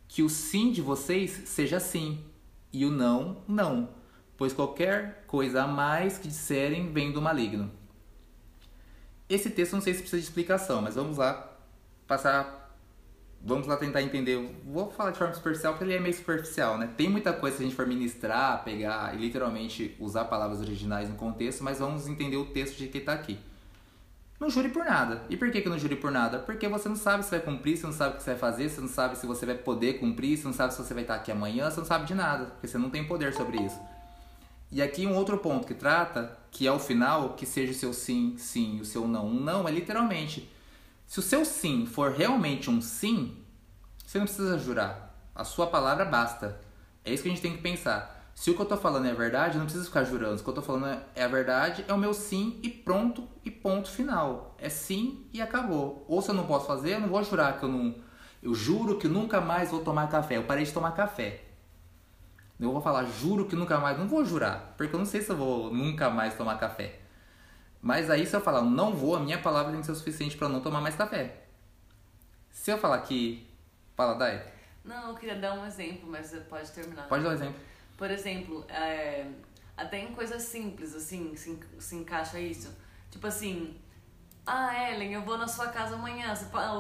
Que o sim de vocês seja sim, e o não, não, pois qualquer coisa a mais que disserem vem do maligno. Esse texto não sei se precisa de explicação, mas vamos lá passar. Vamos lá tentar entender. Vou falar de forma superficial porque ele é meio superficial, né? Tem muita coisa se a gente for ministrar, pegar e literalmente usar palavras originais no contexto, mas vamos entender o texto de que está aqui. Não jure por nada. E por que, que não jure por nada? Porque você não sabe se vai cumprir, você não sabe o que você vai fazer, você não sabe se você vai poder cumprir, você não sabe se você vai estar aqui amanhã, você não sabe de nada, porque você não tem poder sobre isso. E aqui um outro ponto que trata, que é o final, que seja o seu sim, sim, o seu não. Um não é literalmente. Se o seu sim for realmente um sim, você não precisa jurar. A sua palavra basta. É isso que a gente tem que pensar. Se o que eu tô falando é verdade, eu não preciso ficar jurando. Se o que eu tô falando é- a verdade, é o meu sim e pronto e ponto final. É sim e acabou. Ou se eu não posso fazer, eu não vou jurar que eu não. Eu juro que nunca mais vou tomar café. Eu parei de tomar café. Eu vou falar, juro que nunca mais. Não vou jurar, porque eu não sei se eu vou nunca mais tomar café. Mas aí, se eu falar não vou, a minha palavra tem que ser o suficiente para não tomar mais café. Se eu falar que. Fala, Dai. Não, eu queria dar um exemplo, mas você pode terminar. Pode dar um exemplo. Por exemplo, é, até em coisas simples, assim, se, se encaixa isso. Tipo assim, ah, Ellen, eu vou na sua casa amanhã.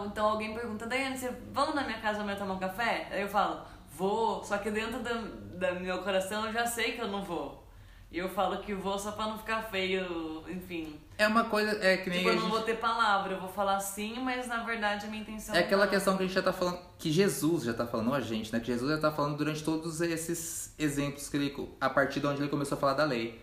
Então alguém pergunta, Daiane, você vamos na minha casa amanhã tomar um café? Aí eu falo, vou, só que dentro do, do meu coração eu já sei que eu não vou. E eu falo que vou só pra não ficar feio, enfim. É uma coisa. É que nem. Tipo, eu não gente- vou ter palavra, eu vou falar sim, mas na verdade a minha intenção É aquela não. questão que a gente já tá falando, que Jesus já tá falando, não a gente, né? Que Jesus já tá falando durante todos esses exemplos que ele, a partir de onde ele começou a falar da lei.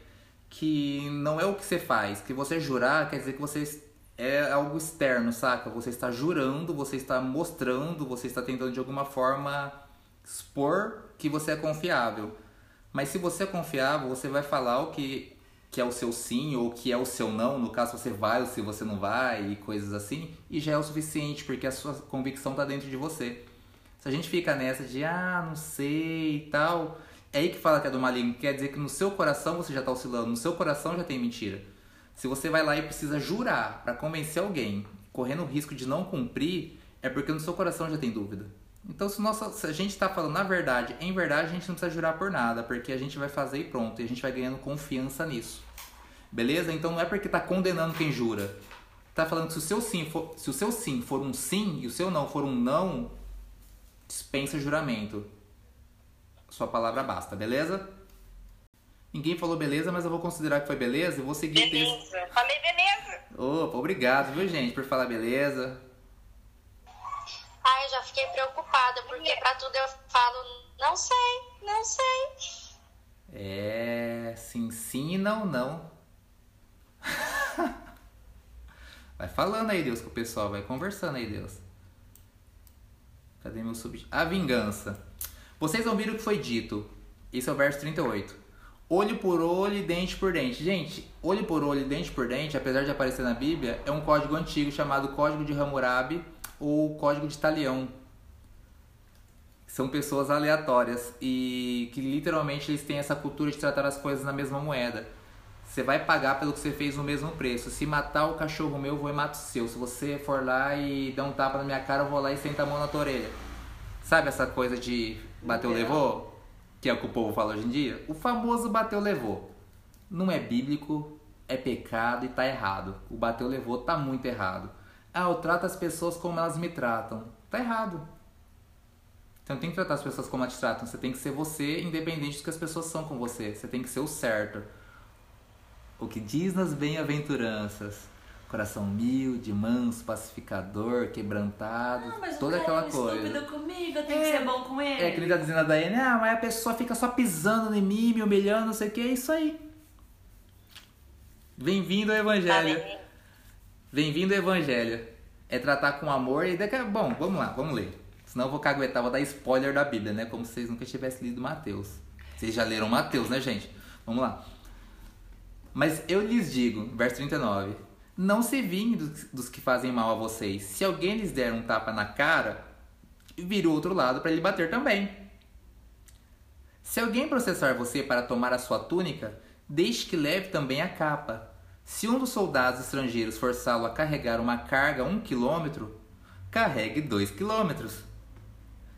Que não é o que você faz, que você jurar quer dizer que você é algo externo, saca? Você está jurando, você está mostrando, você está tentando de alguma forma expor que você é confiável. Mas se você é confiável, você vai falar o que, que é o seu sim ou o que é o seu não, no caso você vai ou se você não vai e coisas assim, e já é o suficiente, porque a sua convicção tá dentro de você. Se a gente fica nessa de ah, não sei e tal, é aí que fala que é do maligno, quer dizer que no seu coração você já tá oscilando, no seu coração já tem mentira. Se você vai lá e precisa jurar para convencer alguém, correndo o risco de não cumprir, é porque no seu coração já tem dúvida. Então, se, nossa, se a gente está falando na verdade, em verdade, a gente não precisa jurar por nada, porque a gente vai fazer e pronto, e a gente vai ganhando confiança nisso. Beleza? Então não é porque tá condenando quem jura. Tá falando que se o seu sim for, se o seu sim for um sim e o seu não for um não, dispensa juramento. Sua palavra basta, beleza? Ninguém falou beleza, mas eu vou considerar que foi beleza e vou seguir o texto. Beleza. Falei beleza. Opa, obrigado, viu, gente, por falar beleza. Ai, já fiquei preocupada, porque pra tudo eu falo, não sei, não sei. É, sim, sim e não, não. Vai falando aí, Deus, com o pessoal, vai conversando aí, Deus. Cadê meu sub? A vingança. Vocês ouviram o que foi dito. Esse é o verso 38. Olho por olho e dente por dente. Gente, olho por olho e dente por dente, apesar de aparecer na Bíblia, é um código antigo chamado Código de Hammurabi ou Código de Talião. São pessoas aleatórias e que literalmente eles têm essa cultura de tratar as coisas na mesma moeda. Você vai pagar pelo que você fez no mesmo preço. Se matar o cachorro meu, eu vou e mato o seu. Se você for lá e dar um tapa na minha cara, eu vou lá e senta a mão na tua orelha. Sabe essa coisa de bateu, levou? Que é o que o povo fala hoje em dia? O famoso bateu, levou. Não é bíblico, é pecado e tá errado. O bateu, levou tá muito errado. Ah, eu trato as pessoas como elas me tratam. Tá errado. Você não tem que tratar as pessoas como elas te tratam. Você tem que ser você, independente do que as pessoas são com você. Você tem que ser o certo. O que diz nas bem-aventuranças. Coração humilde, manso, pacificador, quebrantado, Ah, mas toda o cara aquela é coisa. estúpido comigo, eu tenho É. que ser bom com ele. É, que ele tá dizendo a Daiane, ah, mas a pessoa fica só pisando em mim, me humilhando, não sei o que, é isso aí. Bem-vindo ao Evangelho. Amém. Bem-vindo ao Evangelho. É tratar com amor e daqui a... Bom, vamos lá, vamos ler. Senão eu vou caguetar, vou dar spoiler da Bíblia, né? Como se vocês nunca tivessem lido Mateus. Vocês já leram Mateus, né, gente? Vamos lá. Mas eu lhes digo, verso 39, não se vingue dos, dos que fazem mal a vocês. Se alguém lhes der um tapa na cara, vire o outro lado para ele bater também. Se alguém processar você para tomar a sua túnica, deixe que leve também a capa. Se um dos soldados estrangeiros forçá-lo a carregar uma carga um quilômetro, carregue dois quilômetros.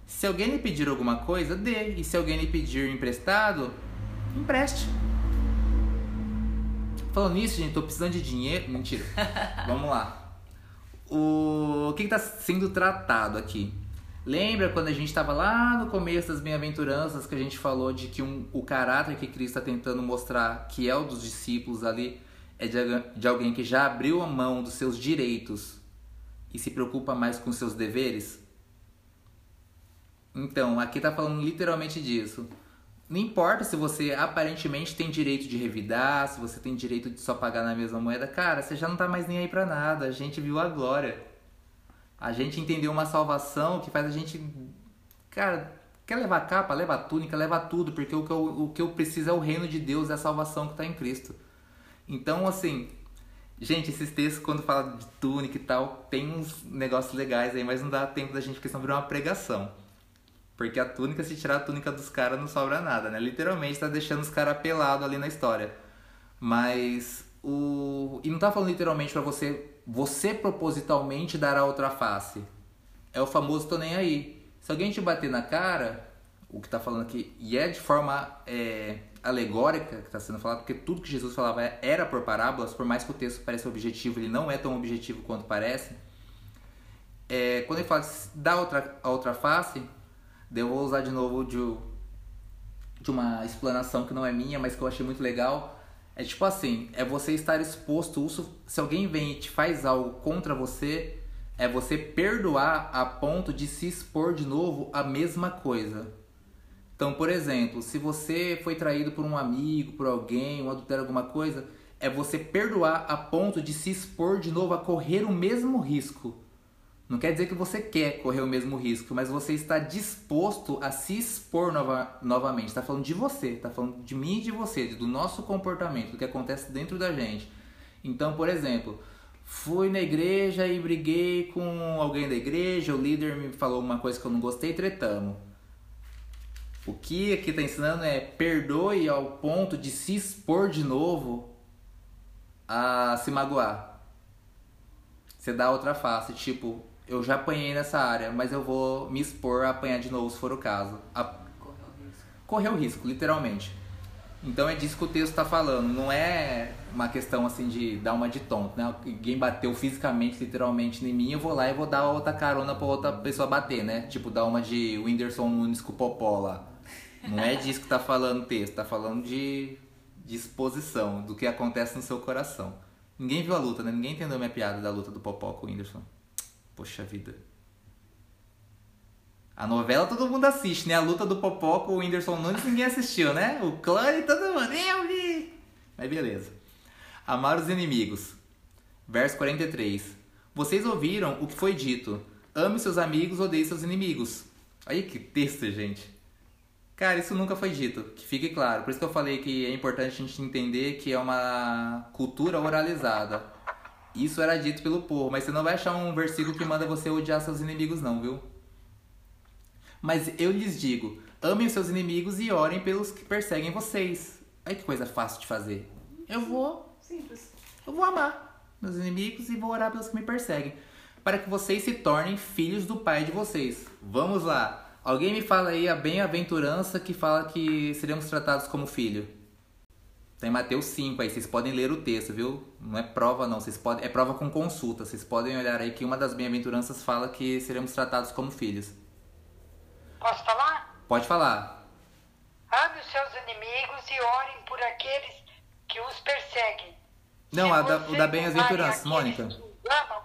Se alguém lhe pedir alguma coisa, dê. E se alguém lhe pedir emprestado, empreste. Falando nisso, gente, tô precisando de dinheiro. Mentira. Vamos lá. O, o que está sendo tratado aqui? Lembra quando a gente estava lá no começo das bem-aventuranças que a gente falou de que um, o caráter que Cristo está tentando mostrar que é o dos discípulos ali é de, alguém que já abriu a mão dos seus direitos e se preocupa mais com seus deveres? Então, aqui tá falando literalmente disso. Não importa se você aparentemente tem direito de revidar, se você tem direito de só pagar na mesma moeda, cara, você já não tá mais nem aí pra nada. A gente viu a glória. A gente entendeu uma salvação que faz a gente. Cara, quer levar capa, leva túnica, leva tudo, porque o que, eu, o que eu preciso é o reino de Deus, é a salvação que tá em Cristo. Então, assim, gente, esses textos, quando fala de túnica e tal, tem uns negócios legais aí, mas não dá tempo da gente, porque senão vira uma pregação. Porque a túnica, se tirar a túnica dos caras, não sobra nada, né? Literalmente tá deixando os caras pelados ali na história. Mas o. E não tá falando literalmente pra você. Você propositalmente dar a outra face. É o famoso tô nem aí. Se alguém te bater na cara, o que tá falando aqui, e é de forma é, alegórica que tá sendo falado, porque tudo que Jesus falava era por parábolas, por mais que o texto pareça objetivo, ele não é tão objetivo quanto parece. É, quando ele fala dar outra, a outra face, eu vou usar de novo de, de uma explanação que não é minha, mas que eu achei muito legal. É tipo assim, é você estar exposto, se alguém vem e te faz algo contra você, é você perdoar a ponto de se expor de novo a mesma coisa. Então, por exemplo, se você foi traído por um amigo, por alguém, um adultério, alguma coisa, é você perdoar a ponto de se expor de novo a correr o mesmo risco. Não quer dizer que você quer correr o mesmo risco, mas você está disposto a se expor nova, novamente. Está falando de você, está falando de mim e de você, do nosso comportamento, do que acontece dentro da gente. Então, por exemplo, fui na igreja e briguei com alguém da igreja, o líder me falou uma coisa que eu não gostei, tretamos. O que aqui está ensinando é perdoe ao ponto de se expor de novo a se magoar. Você dá outra face, tipo, eu já apanhei nessa área, mas eu vou me expor a apanhar de novo se for o caso. A... Correr o risco, literalmente. Então é disso que o texto está falando. Não é uma questão assim de dar uma de tonto, né? Alguém bateu fisicamente, literalmente em mim, eu vou lá e vou dar outra carona pra outra pessoa bater, né? Tipo, dar uma de Whindersson Nunes com o Popó lá. Não é disso que tá falando o texto, tá falando de disposição, do que acontece no seu coração. Ninguém viu a luta, né? Ninguém entendeu minha piada da luta do Popó com o Whindersson. Poxa vida. A novela todo mundo assiste, né? A luta do Popó com o Whindersson Nunes ninguém assistiu, né? O clã e todo mundo. Eu vi! Mas beleza. Amar os inimigos. Verso 43. Vocês ouviram o que foi dito. Ame seus amigos, odeie seus inimigos. Aí que texto, gente. Cara, isso nunca foi dito, que fique claro. Por isso que eu falei que é importante a gente entender que é uma cultura oralizada. Isso era dito pelo povo, mas você não vai achar um versículo que manda você odiar seus inimigos, não, viu? Mas eu lhes digo: amem os seus inimigos e orem pelos que perseguem vocês. Aí que coisa fácil de fazer. Eu vou. Simples. Eu vou amar meus inimigos e vou orar pelos que me perseguem. Para que vocês se tornem filhos do Pai de vocês. Vamos lá. Alguém me fala aí a bem-aventurança que fala que seremos tratados como filho. Tem Mateus 5 aí, vocês podem ler o texto, viu? Não é prova não, vocês podem, é prova com consulta. Vocês podem olhar aí que uma das bem-aventuranças fala que seremos tratados como filhos. Posso falar? Pode falar. Ame os seus inimigos e orem por aqueles que os perseguem. Não, a da- o da bem-aventurança, Mônica. que amam,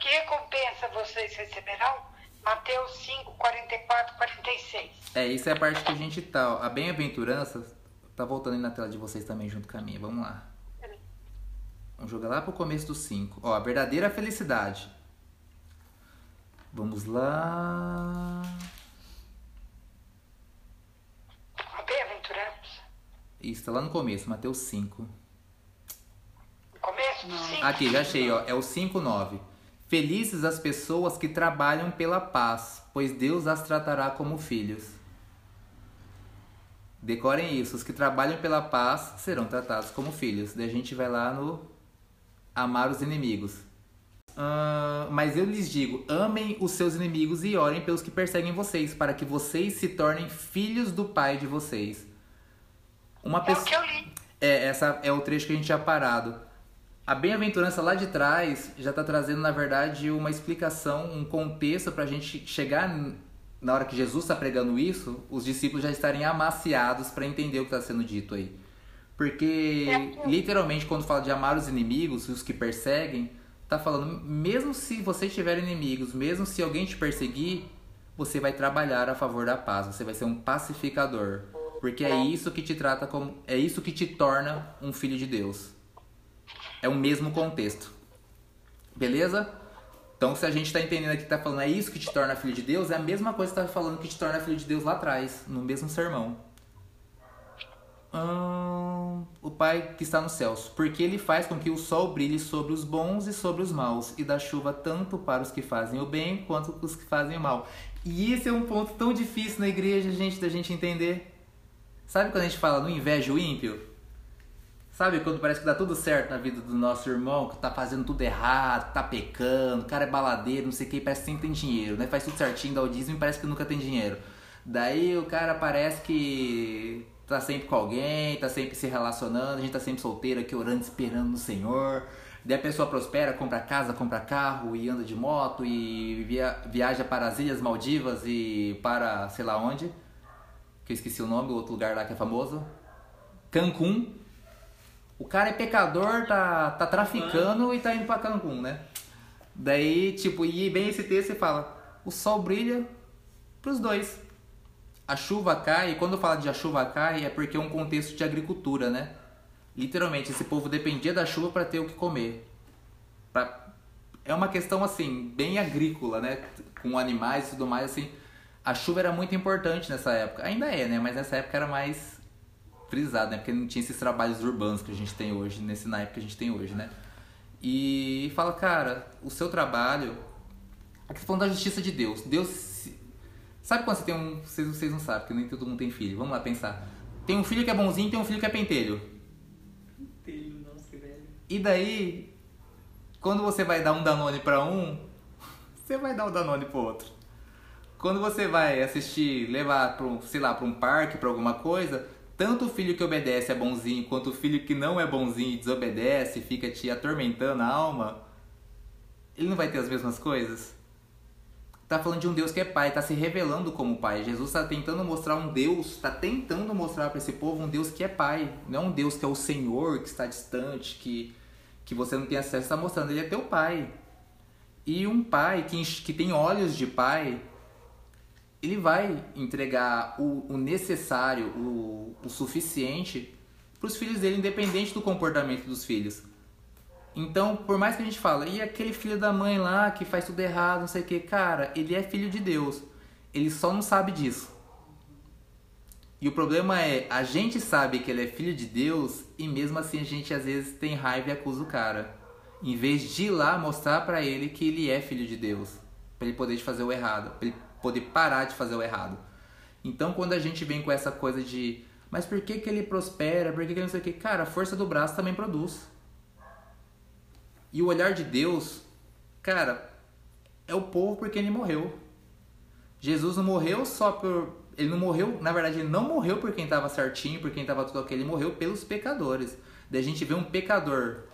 que recompensa vocês receberão? Mateus 5, 44, 46. É, isso é a parte que a gente tá. ó. A bem-aventurança tá voltando aí na tela de vocês também junto com a minha. Vamos lá. Vamos jogar lá pro começo do 5. Ó, a verdadeira felicidade. Vamos lá. A bem-aventurança. Isso, tá lá no começo, Mateus 5. No começo do 5. Aqui, já achei, ó. É o 5,9. Felizes as pessoas que trabalham pela paz, pois Deus as tratará como filhos. Decorem isso. Os que trabalham pela paz serão tratados como filhos. Daí a gente vai lá no amar os inimigos. Ah, mas eu lhes digo: amem os seus inimigos e orem pelos que perseguem vocês, para que vocês se tornem filhos do Pai de vocês. Uma É pessoa. É, essa é o trecho que a gente tinha parado. A bem-aventurança lá de trás já está trazendo, na verdade, uma explicação, um contexto para a gente chegar na hora que Jesus está pregando isso, os discípulos já estarem amaciados para entender o que está sendo dito aí. Porque, literalmente, quando fala de amar os inimigos, os que perseguem, tá falando, mesmo se você tiver inimigos, mesmo se alguém te perseguir, você vai trabalhar a favor da paz, você vai ser um pacificador. Porque é isso que te trata como. É isso que te torna um filho de Deus. É o mesmo contexto. Beleza? Então, se a gente está entendendo aqui que tá falando é isso que te torna filho de Deus, é a mesma coisa que tá falando que te torna filho de Deus lá atrás, no mesmo sermão. Hum, o Pai que está nos céus, porque ele faz com que o sol brilhe sobre os bons e sobre os maus, e dá chuva tanto para os que fazem o bem quanto para os que fazem o mal. E esse é um ponto tão difícil na igreja, gente, da gente entender. Sabe quando a gente fala no inveja o ímpio? Sabe quando parece que dá tudo certo na vida do nosso irmão, que tá fazendo tudo errado, tá pecando, o cara é baladeiro, não sei o que, parece que sempre tem dinheiro, né? Faz tudo certinho, dá o dízimo e parece que nunca tem dinheiro. Daí o cara parece que tá sempre com alguém, tá sempre se relacionando, a gente tá sempre solteiro aqui orando, esperando no Senhor. Daí a pessoa prospera, compra casa, compra carro e anda de moto e via, viaja para as Ilhas Maldivas e para sei lá onde, que eu esqueci o nome, o outro lugar lá que é famoso. Cancún. O cara é pecador, tá, tá traficando e tá indo pra Cancún, né? Daí, tipo, e bem esse texto fala: o sol brilha pros dois. A chuva cai, e quando fala de a chuva cai, é porque é um contexto de agricultura, né? Literalmente, esse povo dependia da chuva para ter o que comer. Pra... É uma questão, assim, bem agrícola, né? Com animais e tudo mais, assim. A chuva era muito importante nessa época. Ainda é, né? Mas nessa época era mais frisado, né? Porque não tinha esses trabalhos urbanos que a gente tem hoje, nesse naipe que a gente tem hoje, né? E fala, cara, o seu trabalho. Aqui falando da justiça de Deus. Deus. Sabe quando você tem um. Vocês, vocês não sabem, porque nem todo mundo tem filho. Vamos lá pensar. Tem um filho que é bonzinho e tem um filho que é pentelho. Nossa, velho. E daí, quando você vai dar um Danone pra um, você vai dar um Danone pro outro. Quando você vai assistir, levar para um, sei lá, para um parque, para alguma coisa, tanto o filho que obedece é bonzinho, quanto o filho que não é bonzinho e desobedece, fica te atormentando a alma, ele não vai ter as mesmas coisas? Tá falando de um Deus que é pai, tá se revelando como pai. Jesus tá tentando mostrar um Deus, tá tentando mostrar para esse povo um Deus que é pai, não é um Deus que é o Senhor, que está distante, que que você não tem acesso, está mostrando ele é teu pai. E um pai que, que tem olhos de pai, ele vai entregar o, o necessário, o, o suficiente pros filhos dele, independente do comportamento dos filhos. Então, por mais que a gente fale, e aquele filho da mãe lá que faz tudo errado, não sei o que, cara, ele é filho de Deus. Ele só não sabe disso. E o problema é, a gente sabe que ele é filho de Deus e mesmo assim a gente às vezes tem raiva e acusa o cara. Em vez de ir lá mostrar para ele que ele é filho de Deus, para ele poder fazer o errado, para ele poder parar de fazer o errado. Então, quando a gente vem com essa coisa de, mas por que, que ele prospera? Por que, que ele não sei o que? Cara, a força do braço também produz. E o olhar de Deus, cara, é o povo porque ele morreu. Jesus não morreu só por. Ele não morreu, na verdade, ele não morreu por quem estava certinho, por quem estava tudo ok. Ele morreu pelos pecadores. Daí a gente vê um pecador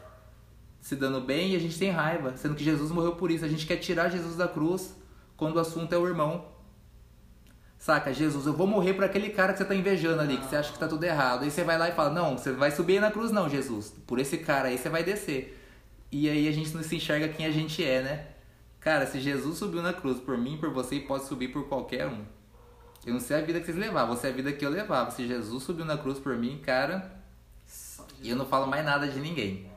se dando bem e a gente tem raiva, sendo que Jesus morreu por isso. A gente quer tirar Jesus da cruz quando o assunto é o irmão. Saca, Jesus, eu vou morrer por aquele cara que você tá invejando ali, que você acha que tá tudo errado. Aí você vai lá e fala: Não, você vai subir na cruz, não, Jesus. Por esse cara aí você vai descer. E aí a gente não se enxerga quem a gente é, né? Cara, se Jesus subiu na cruz por mim, por você, pode subir por qualquer um. Eu não sei a vida que vocês levavam, você é a vida que eu levava. Se Jesus subiu na cruz por mim, cara, e eu não falo mais nada de ninguém.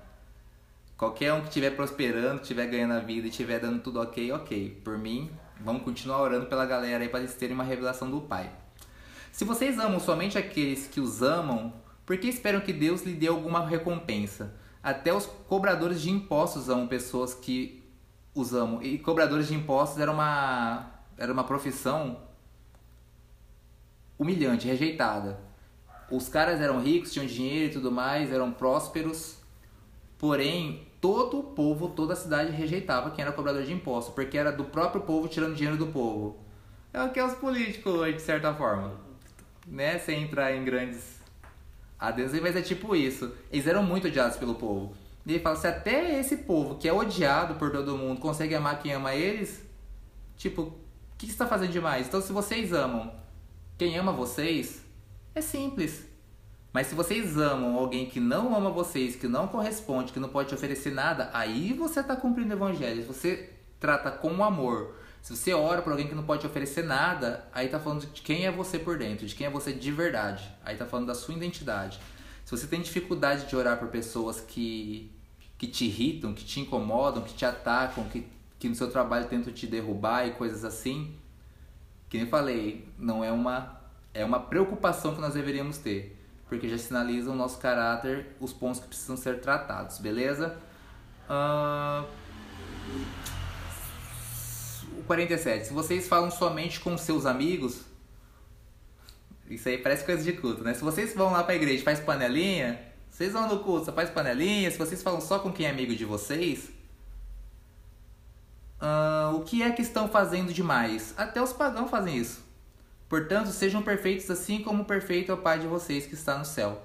Qualquer um que estiver prosperando, que estiver ganhando a vida e estiver dando tudo ok, ok. Por mim, vamos continuar orando pela galera aí para eles terem uma revelação do Pai. Se vocês amam somente aqueles que os amam, por que esperam que Deus lhe dê alguma recompensa? Até os cobradores de impostos amam pessoas que os amam. E cobradores de impostos era uma, era uma profissão humilhante, rejeitada. Os caras eram ricos, tinham dinheiro e tudo mais, eram prósperos. Porém, todo o povo, toda a cidade rejeitava quem era cobrador de impostos, porque era do próprio povo tirando dinheiro do povo. É o que é os políticos hoje, de certa forma. Né? Sem entrar em grandes adesões, mas é tipo isso. Eles eram muito odiados pelo povo. E ele fala, se até esse povo que é odiado por todo mundo consegue amar quem ama eles, tipo, o que está fazendo demais? Então se vocês amam quem ama vocês, é simples. Mas se vocês amam alguém que não ama vocês, que não corresponde, que não pode te oferecer nada, aí você está cumprindo o evangelho. Se você trata com amor, se você ora por alguém que não pode te oferecer nada, aí tá falando de quem é você por dentro, de quem é você de verdade. Aí tá falando da sua identidade. Se você tem dificuldade de orar por pessoas que, que te irritam, que te incomodam, que te atacam, que, que no seu trabalho tentam te derrubar e coisas assim, que nem falei, não é uma é uma preocupação que nós deveríamos ter porque já sinaliza o nosso caráter, os pontos que precisam ser tratados, beleza? Uh... O 47. Se vocês falam somente com seus amigos, isso aí parece coisa de culto, né? Se vocês vão lá pra igreja e faz panelinha, vocês vão no culto, só faz panelinha, se vocês falam só com quem é amigo de vocês, uh, o que é que estão fazendo demais? Até os pagãos fazem isso. Portanto, sejam perfeitos assim como perfeito é o Pai de vocês que está no céu.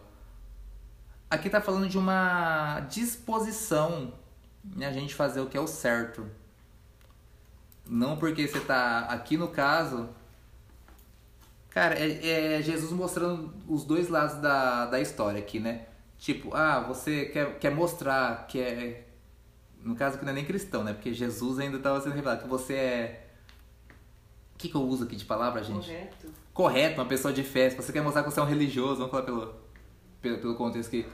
Aqui está falando de uma disposição em a gente fazer o que é o certo. Não porque você está aqui no caso. Cara, é, é, Jesus mostrando os dois lados da, da história aqui, né? Tipo, ah, você quer, quer mostrar que é. No caso que não é nem cristão, né? Porque Jesus ainda estava sendo revelado que você é o que, que eu uso aqui de palavra, gente? Correto. Correto, uma pessoa de fé. Se você quer mostrar que você é um religioso, vamos falar pelo, pelo, pelo contexto que.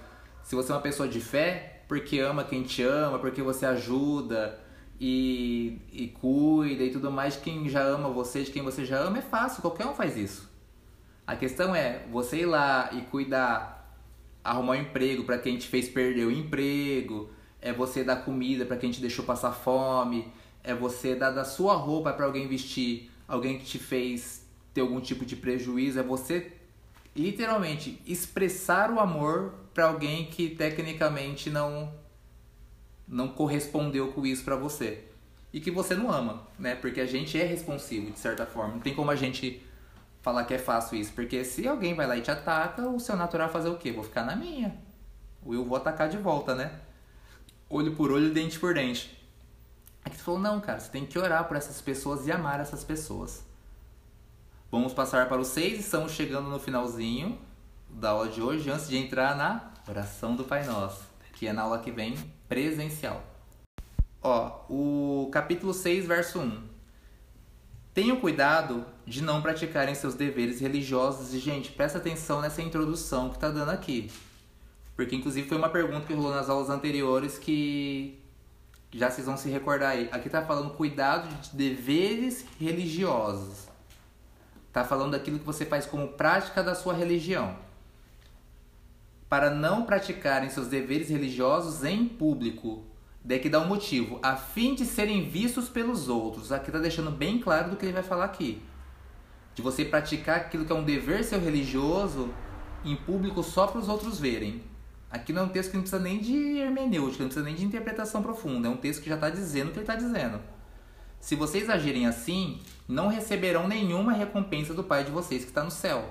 Se você é uma pessoa de fé, porque ama quem te ama, porque você ajuda e, e cuida e tudo mais de quem já ama você, de quem você já ama, é fácil, qualquer um faz isso. A questão é você ir lá e cuidar, arrumar um emprego para quem te fez perder o emprego, é você dar comida para quem te deixou passar fome, é você dar da sua roupa para alguém vestir alguém que te fez ter algum tipo de prejuízo, é você literalmente expressar o amor para alguém que tecnicamente não não correspondeu com isso para você e que você não ama, né? Porque a gente é responsivo de certa forma. Não tem como a gente falar que é fácil isso, porque se alguém vai lá e te ataca, o seu natural fazer o quê? Vou ficar na minha. Ou eu vou atacar de volta, né? Olho por olho, dente por dente. Aqui você falou, não, cara, você tem que orar por essas pessoas e amar essas pessoas. Vamos passar para o 6, estamos chegando no finalzinho da aula de hoje, antes de entrar na oração do Pai Nosso, que é na aula que vem presencial. Ó, o capítulo 6, verso 1. Tenham cuidado de não praticarem seus deveres religiosos. E, gente, presta atenção nessa introdução que está dando aqui. Porque inclusive foi uma pergunta que rolou nas aulas anteriores que já vocês vão se recordar aí. Aqui tá falando cuidado de deveres religiosos. Tá falando daquilo que você faz como prática da sua religião. Para não praticarem seus deveres religiosos em público. Daí que dá um motivo. A fim de serem vistos pelos outros. Aqui tá deixando bem claro do que ele vai falar aqui. De você praticar aquilo que é um dever seu religioso em público só para os outros verem. Aqui não é um texto que não precisa nem de hermenêutica, não precisa nem de interpretação profunda. É um texto que já está dizendo o que ele está dizendo. Se vocês agirem assim, não receberão nenhuma recompensa do Pai de vocês que está no céu.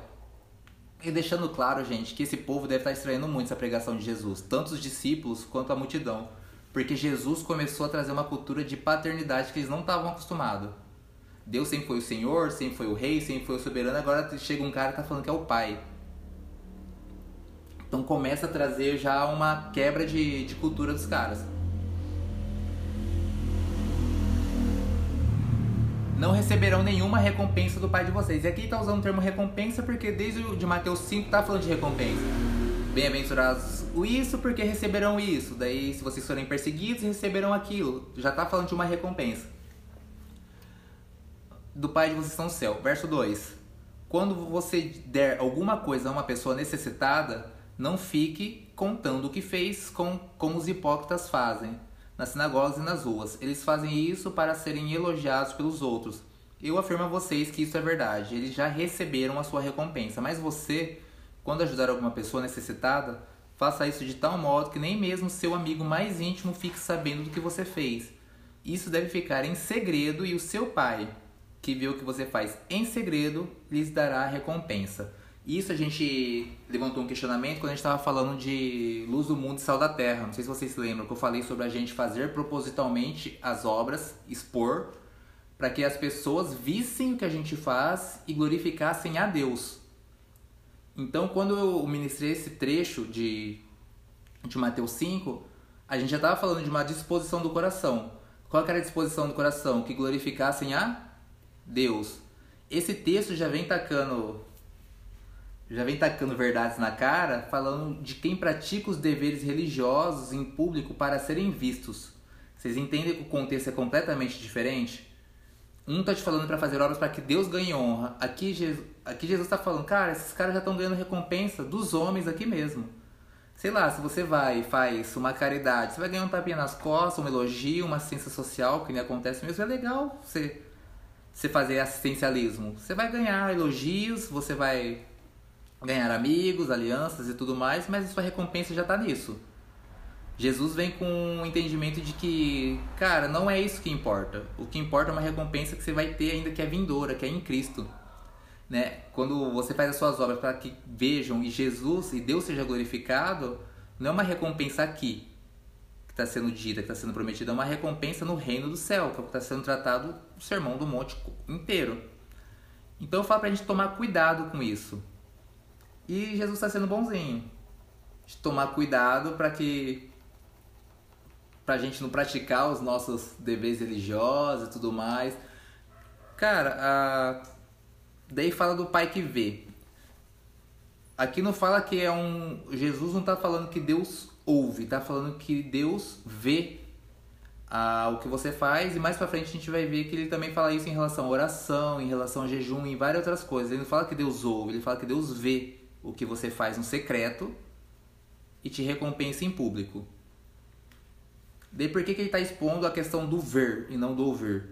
E deixando claro, gente, que esse povo deve estar estranhando muito essa pregação de Jesus, tanto os discípulos quanto a multidão, porque Jesus começou a trazer uma cultura de paternidade que eles não estavam acostumados. Deus sempre foi o Senhor, sempre foi o Rei, sempre foi o soberano, agora chega um cara que está falando que é o Pai. Então começa a trazer já uma quebra de, de cultura dos caras. Não receberão nenhuma recompensa do Pai de vocês. E aqui está usando o termo recompensa porque desde o de Mateus 5 está falando de recompensa. Bem-aventurados o isso porque receberão isso. Daí, se vocês forem perseguidos, receberão aquilo. Já está falando de uma recompensa. Do Pai de vocês estão no céu. Verso 2. Quando você der alguma coisa a uma pessoa necessitada, não fique contando o que fez com, como os hipócritas fazem nas sinagogas e nas ruas. Eles fazem isso para serem elogiados pelos outros. Eu afirmo a vocês que isso é verdade. Eles já receberam a sua recompensa. Mas você, quando ajudar alguma pessoa necessitada, faça isso de tal modo que nem mesmo seu amigo mais íntimo fique sabendo do que você fez. Isso deve ficar em segredo e o seu pai, que vê o que você faz em segredo, lhes dará a recompensa. Isso a gente levantou um questionamento quando a gente estava falando de luz do mundo e sal da terra. Não sei se vocês lembram que eu falei sobre a gente fazer propositalmente as obras, expor, para que as pessoas vissem o que a gente faz e glorificassem a Deus. Então, quando eu ministrei esse trecho de, de Mateus 5, a gente já estava falando de uma disposição do coração. Qual era a disposição do coração? Que glorificassem a Deus. Esse texto já vem tacando já vem tacando verdades na cara, falando de quem pratica os deveres religiosos em público para serem vistos. Vocês entendem que o contexto é completamente diferente? Um tá te falando para fazer obras para que Deus ganhe honra. Aqui Jesus, aqui Jesus tá falando, cara, esses caras já estão ganhando recompensa dos homens aqui mesmo. Sei lá, se você vai e faz uma caridade, você vai ganhar um tapinha nas costas, um elogio, uma assistência social, que nem acontece mesmo, é legal você, você fazer assistencialismo. Você vai ganhar elogios, você vai ganhar amigos, alianças e tudo mais, mas sua recompensa já está nisso. Jesus vem com o entendimento de que, cara, não é isso que importa. O que importa é uma recompensa que você vai ter ainda que é vindoura, que é em Cristo. Né? Quando você faz as suas obras para que vejam e Jesus e Deus seja glorificado, não é uma recompensa aqui que está sendo dita, que está sendo prometida, é uma recompensa no reino do céu, que é está sendo tratado o sermão do monte inteiro. Então eu falo para a gente tomar cuidado com isso. E Jesus está sendo bonzinho. De tomar cuidado para que pra gente não praticar os nossos deveres religiosos e tudo mais. Cara, a... daí fala do pai que vê. Aqui não fala que é um. Jesus não está falando que Deus ouve, está falando que Deus vê ah, o que você faz e mais para frente a gente vai ver que ele também fala isso em relação à oração, em relação a jejum, em várias outras coisas. Ele não fala que Deus ouve, ele fala que Deus vê o que você faz no secreto e te recompensa em público. Daí por que, que ele está expondo a questão do ver e não do ouvir?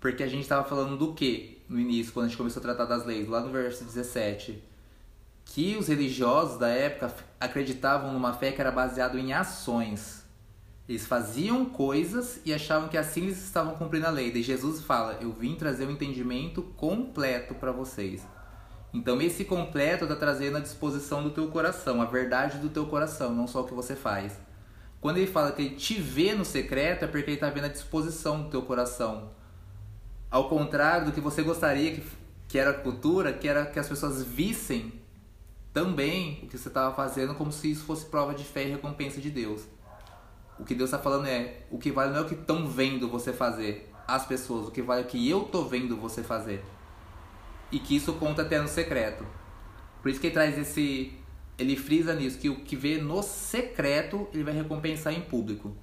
Porque a gente estava falando do que no início, quando a gente começou a tratar das leis, lá no verso 17? Que os religiosos da época acreditavam numa fé que era baseada em ações. Eles faziam coisas e achavam que assim eles estavam cumprindo a lei. Daí Jesus fala: Eu vim trazer o um entendimento completo para vocês. Então esse completo está trazendo a disposição do teu coração, a verdade do teu coração, não só o que você faz. Quando ele fala que ele te vê no secreto, é porque ele está vendo a disposição do teu coração. Ao contrário do que você gostaria que, que era a cultura, que era que as pessoas vissem também o que você estava fazendo como se isso fosse prova de fé e recompensa de Deus. O que Deus está falando é, o que vale não é o que estão vendo você fazer, as pessoas, o que vale é o que eu estou vendo você fazer e que isso conta até no secreto. Por isso que ele traz esse ele frisa nisso, que o que vê no secreto, ele vai recompensar em público.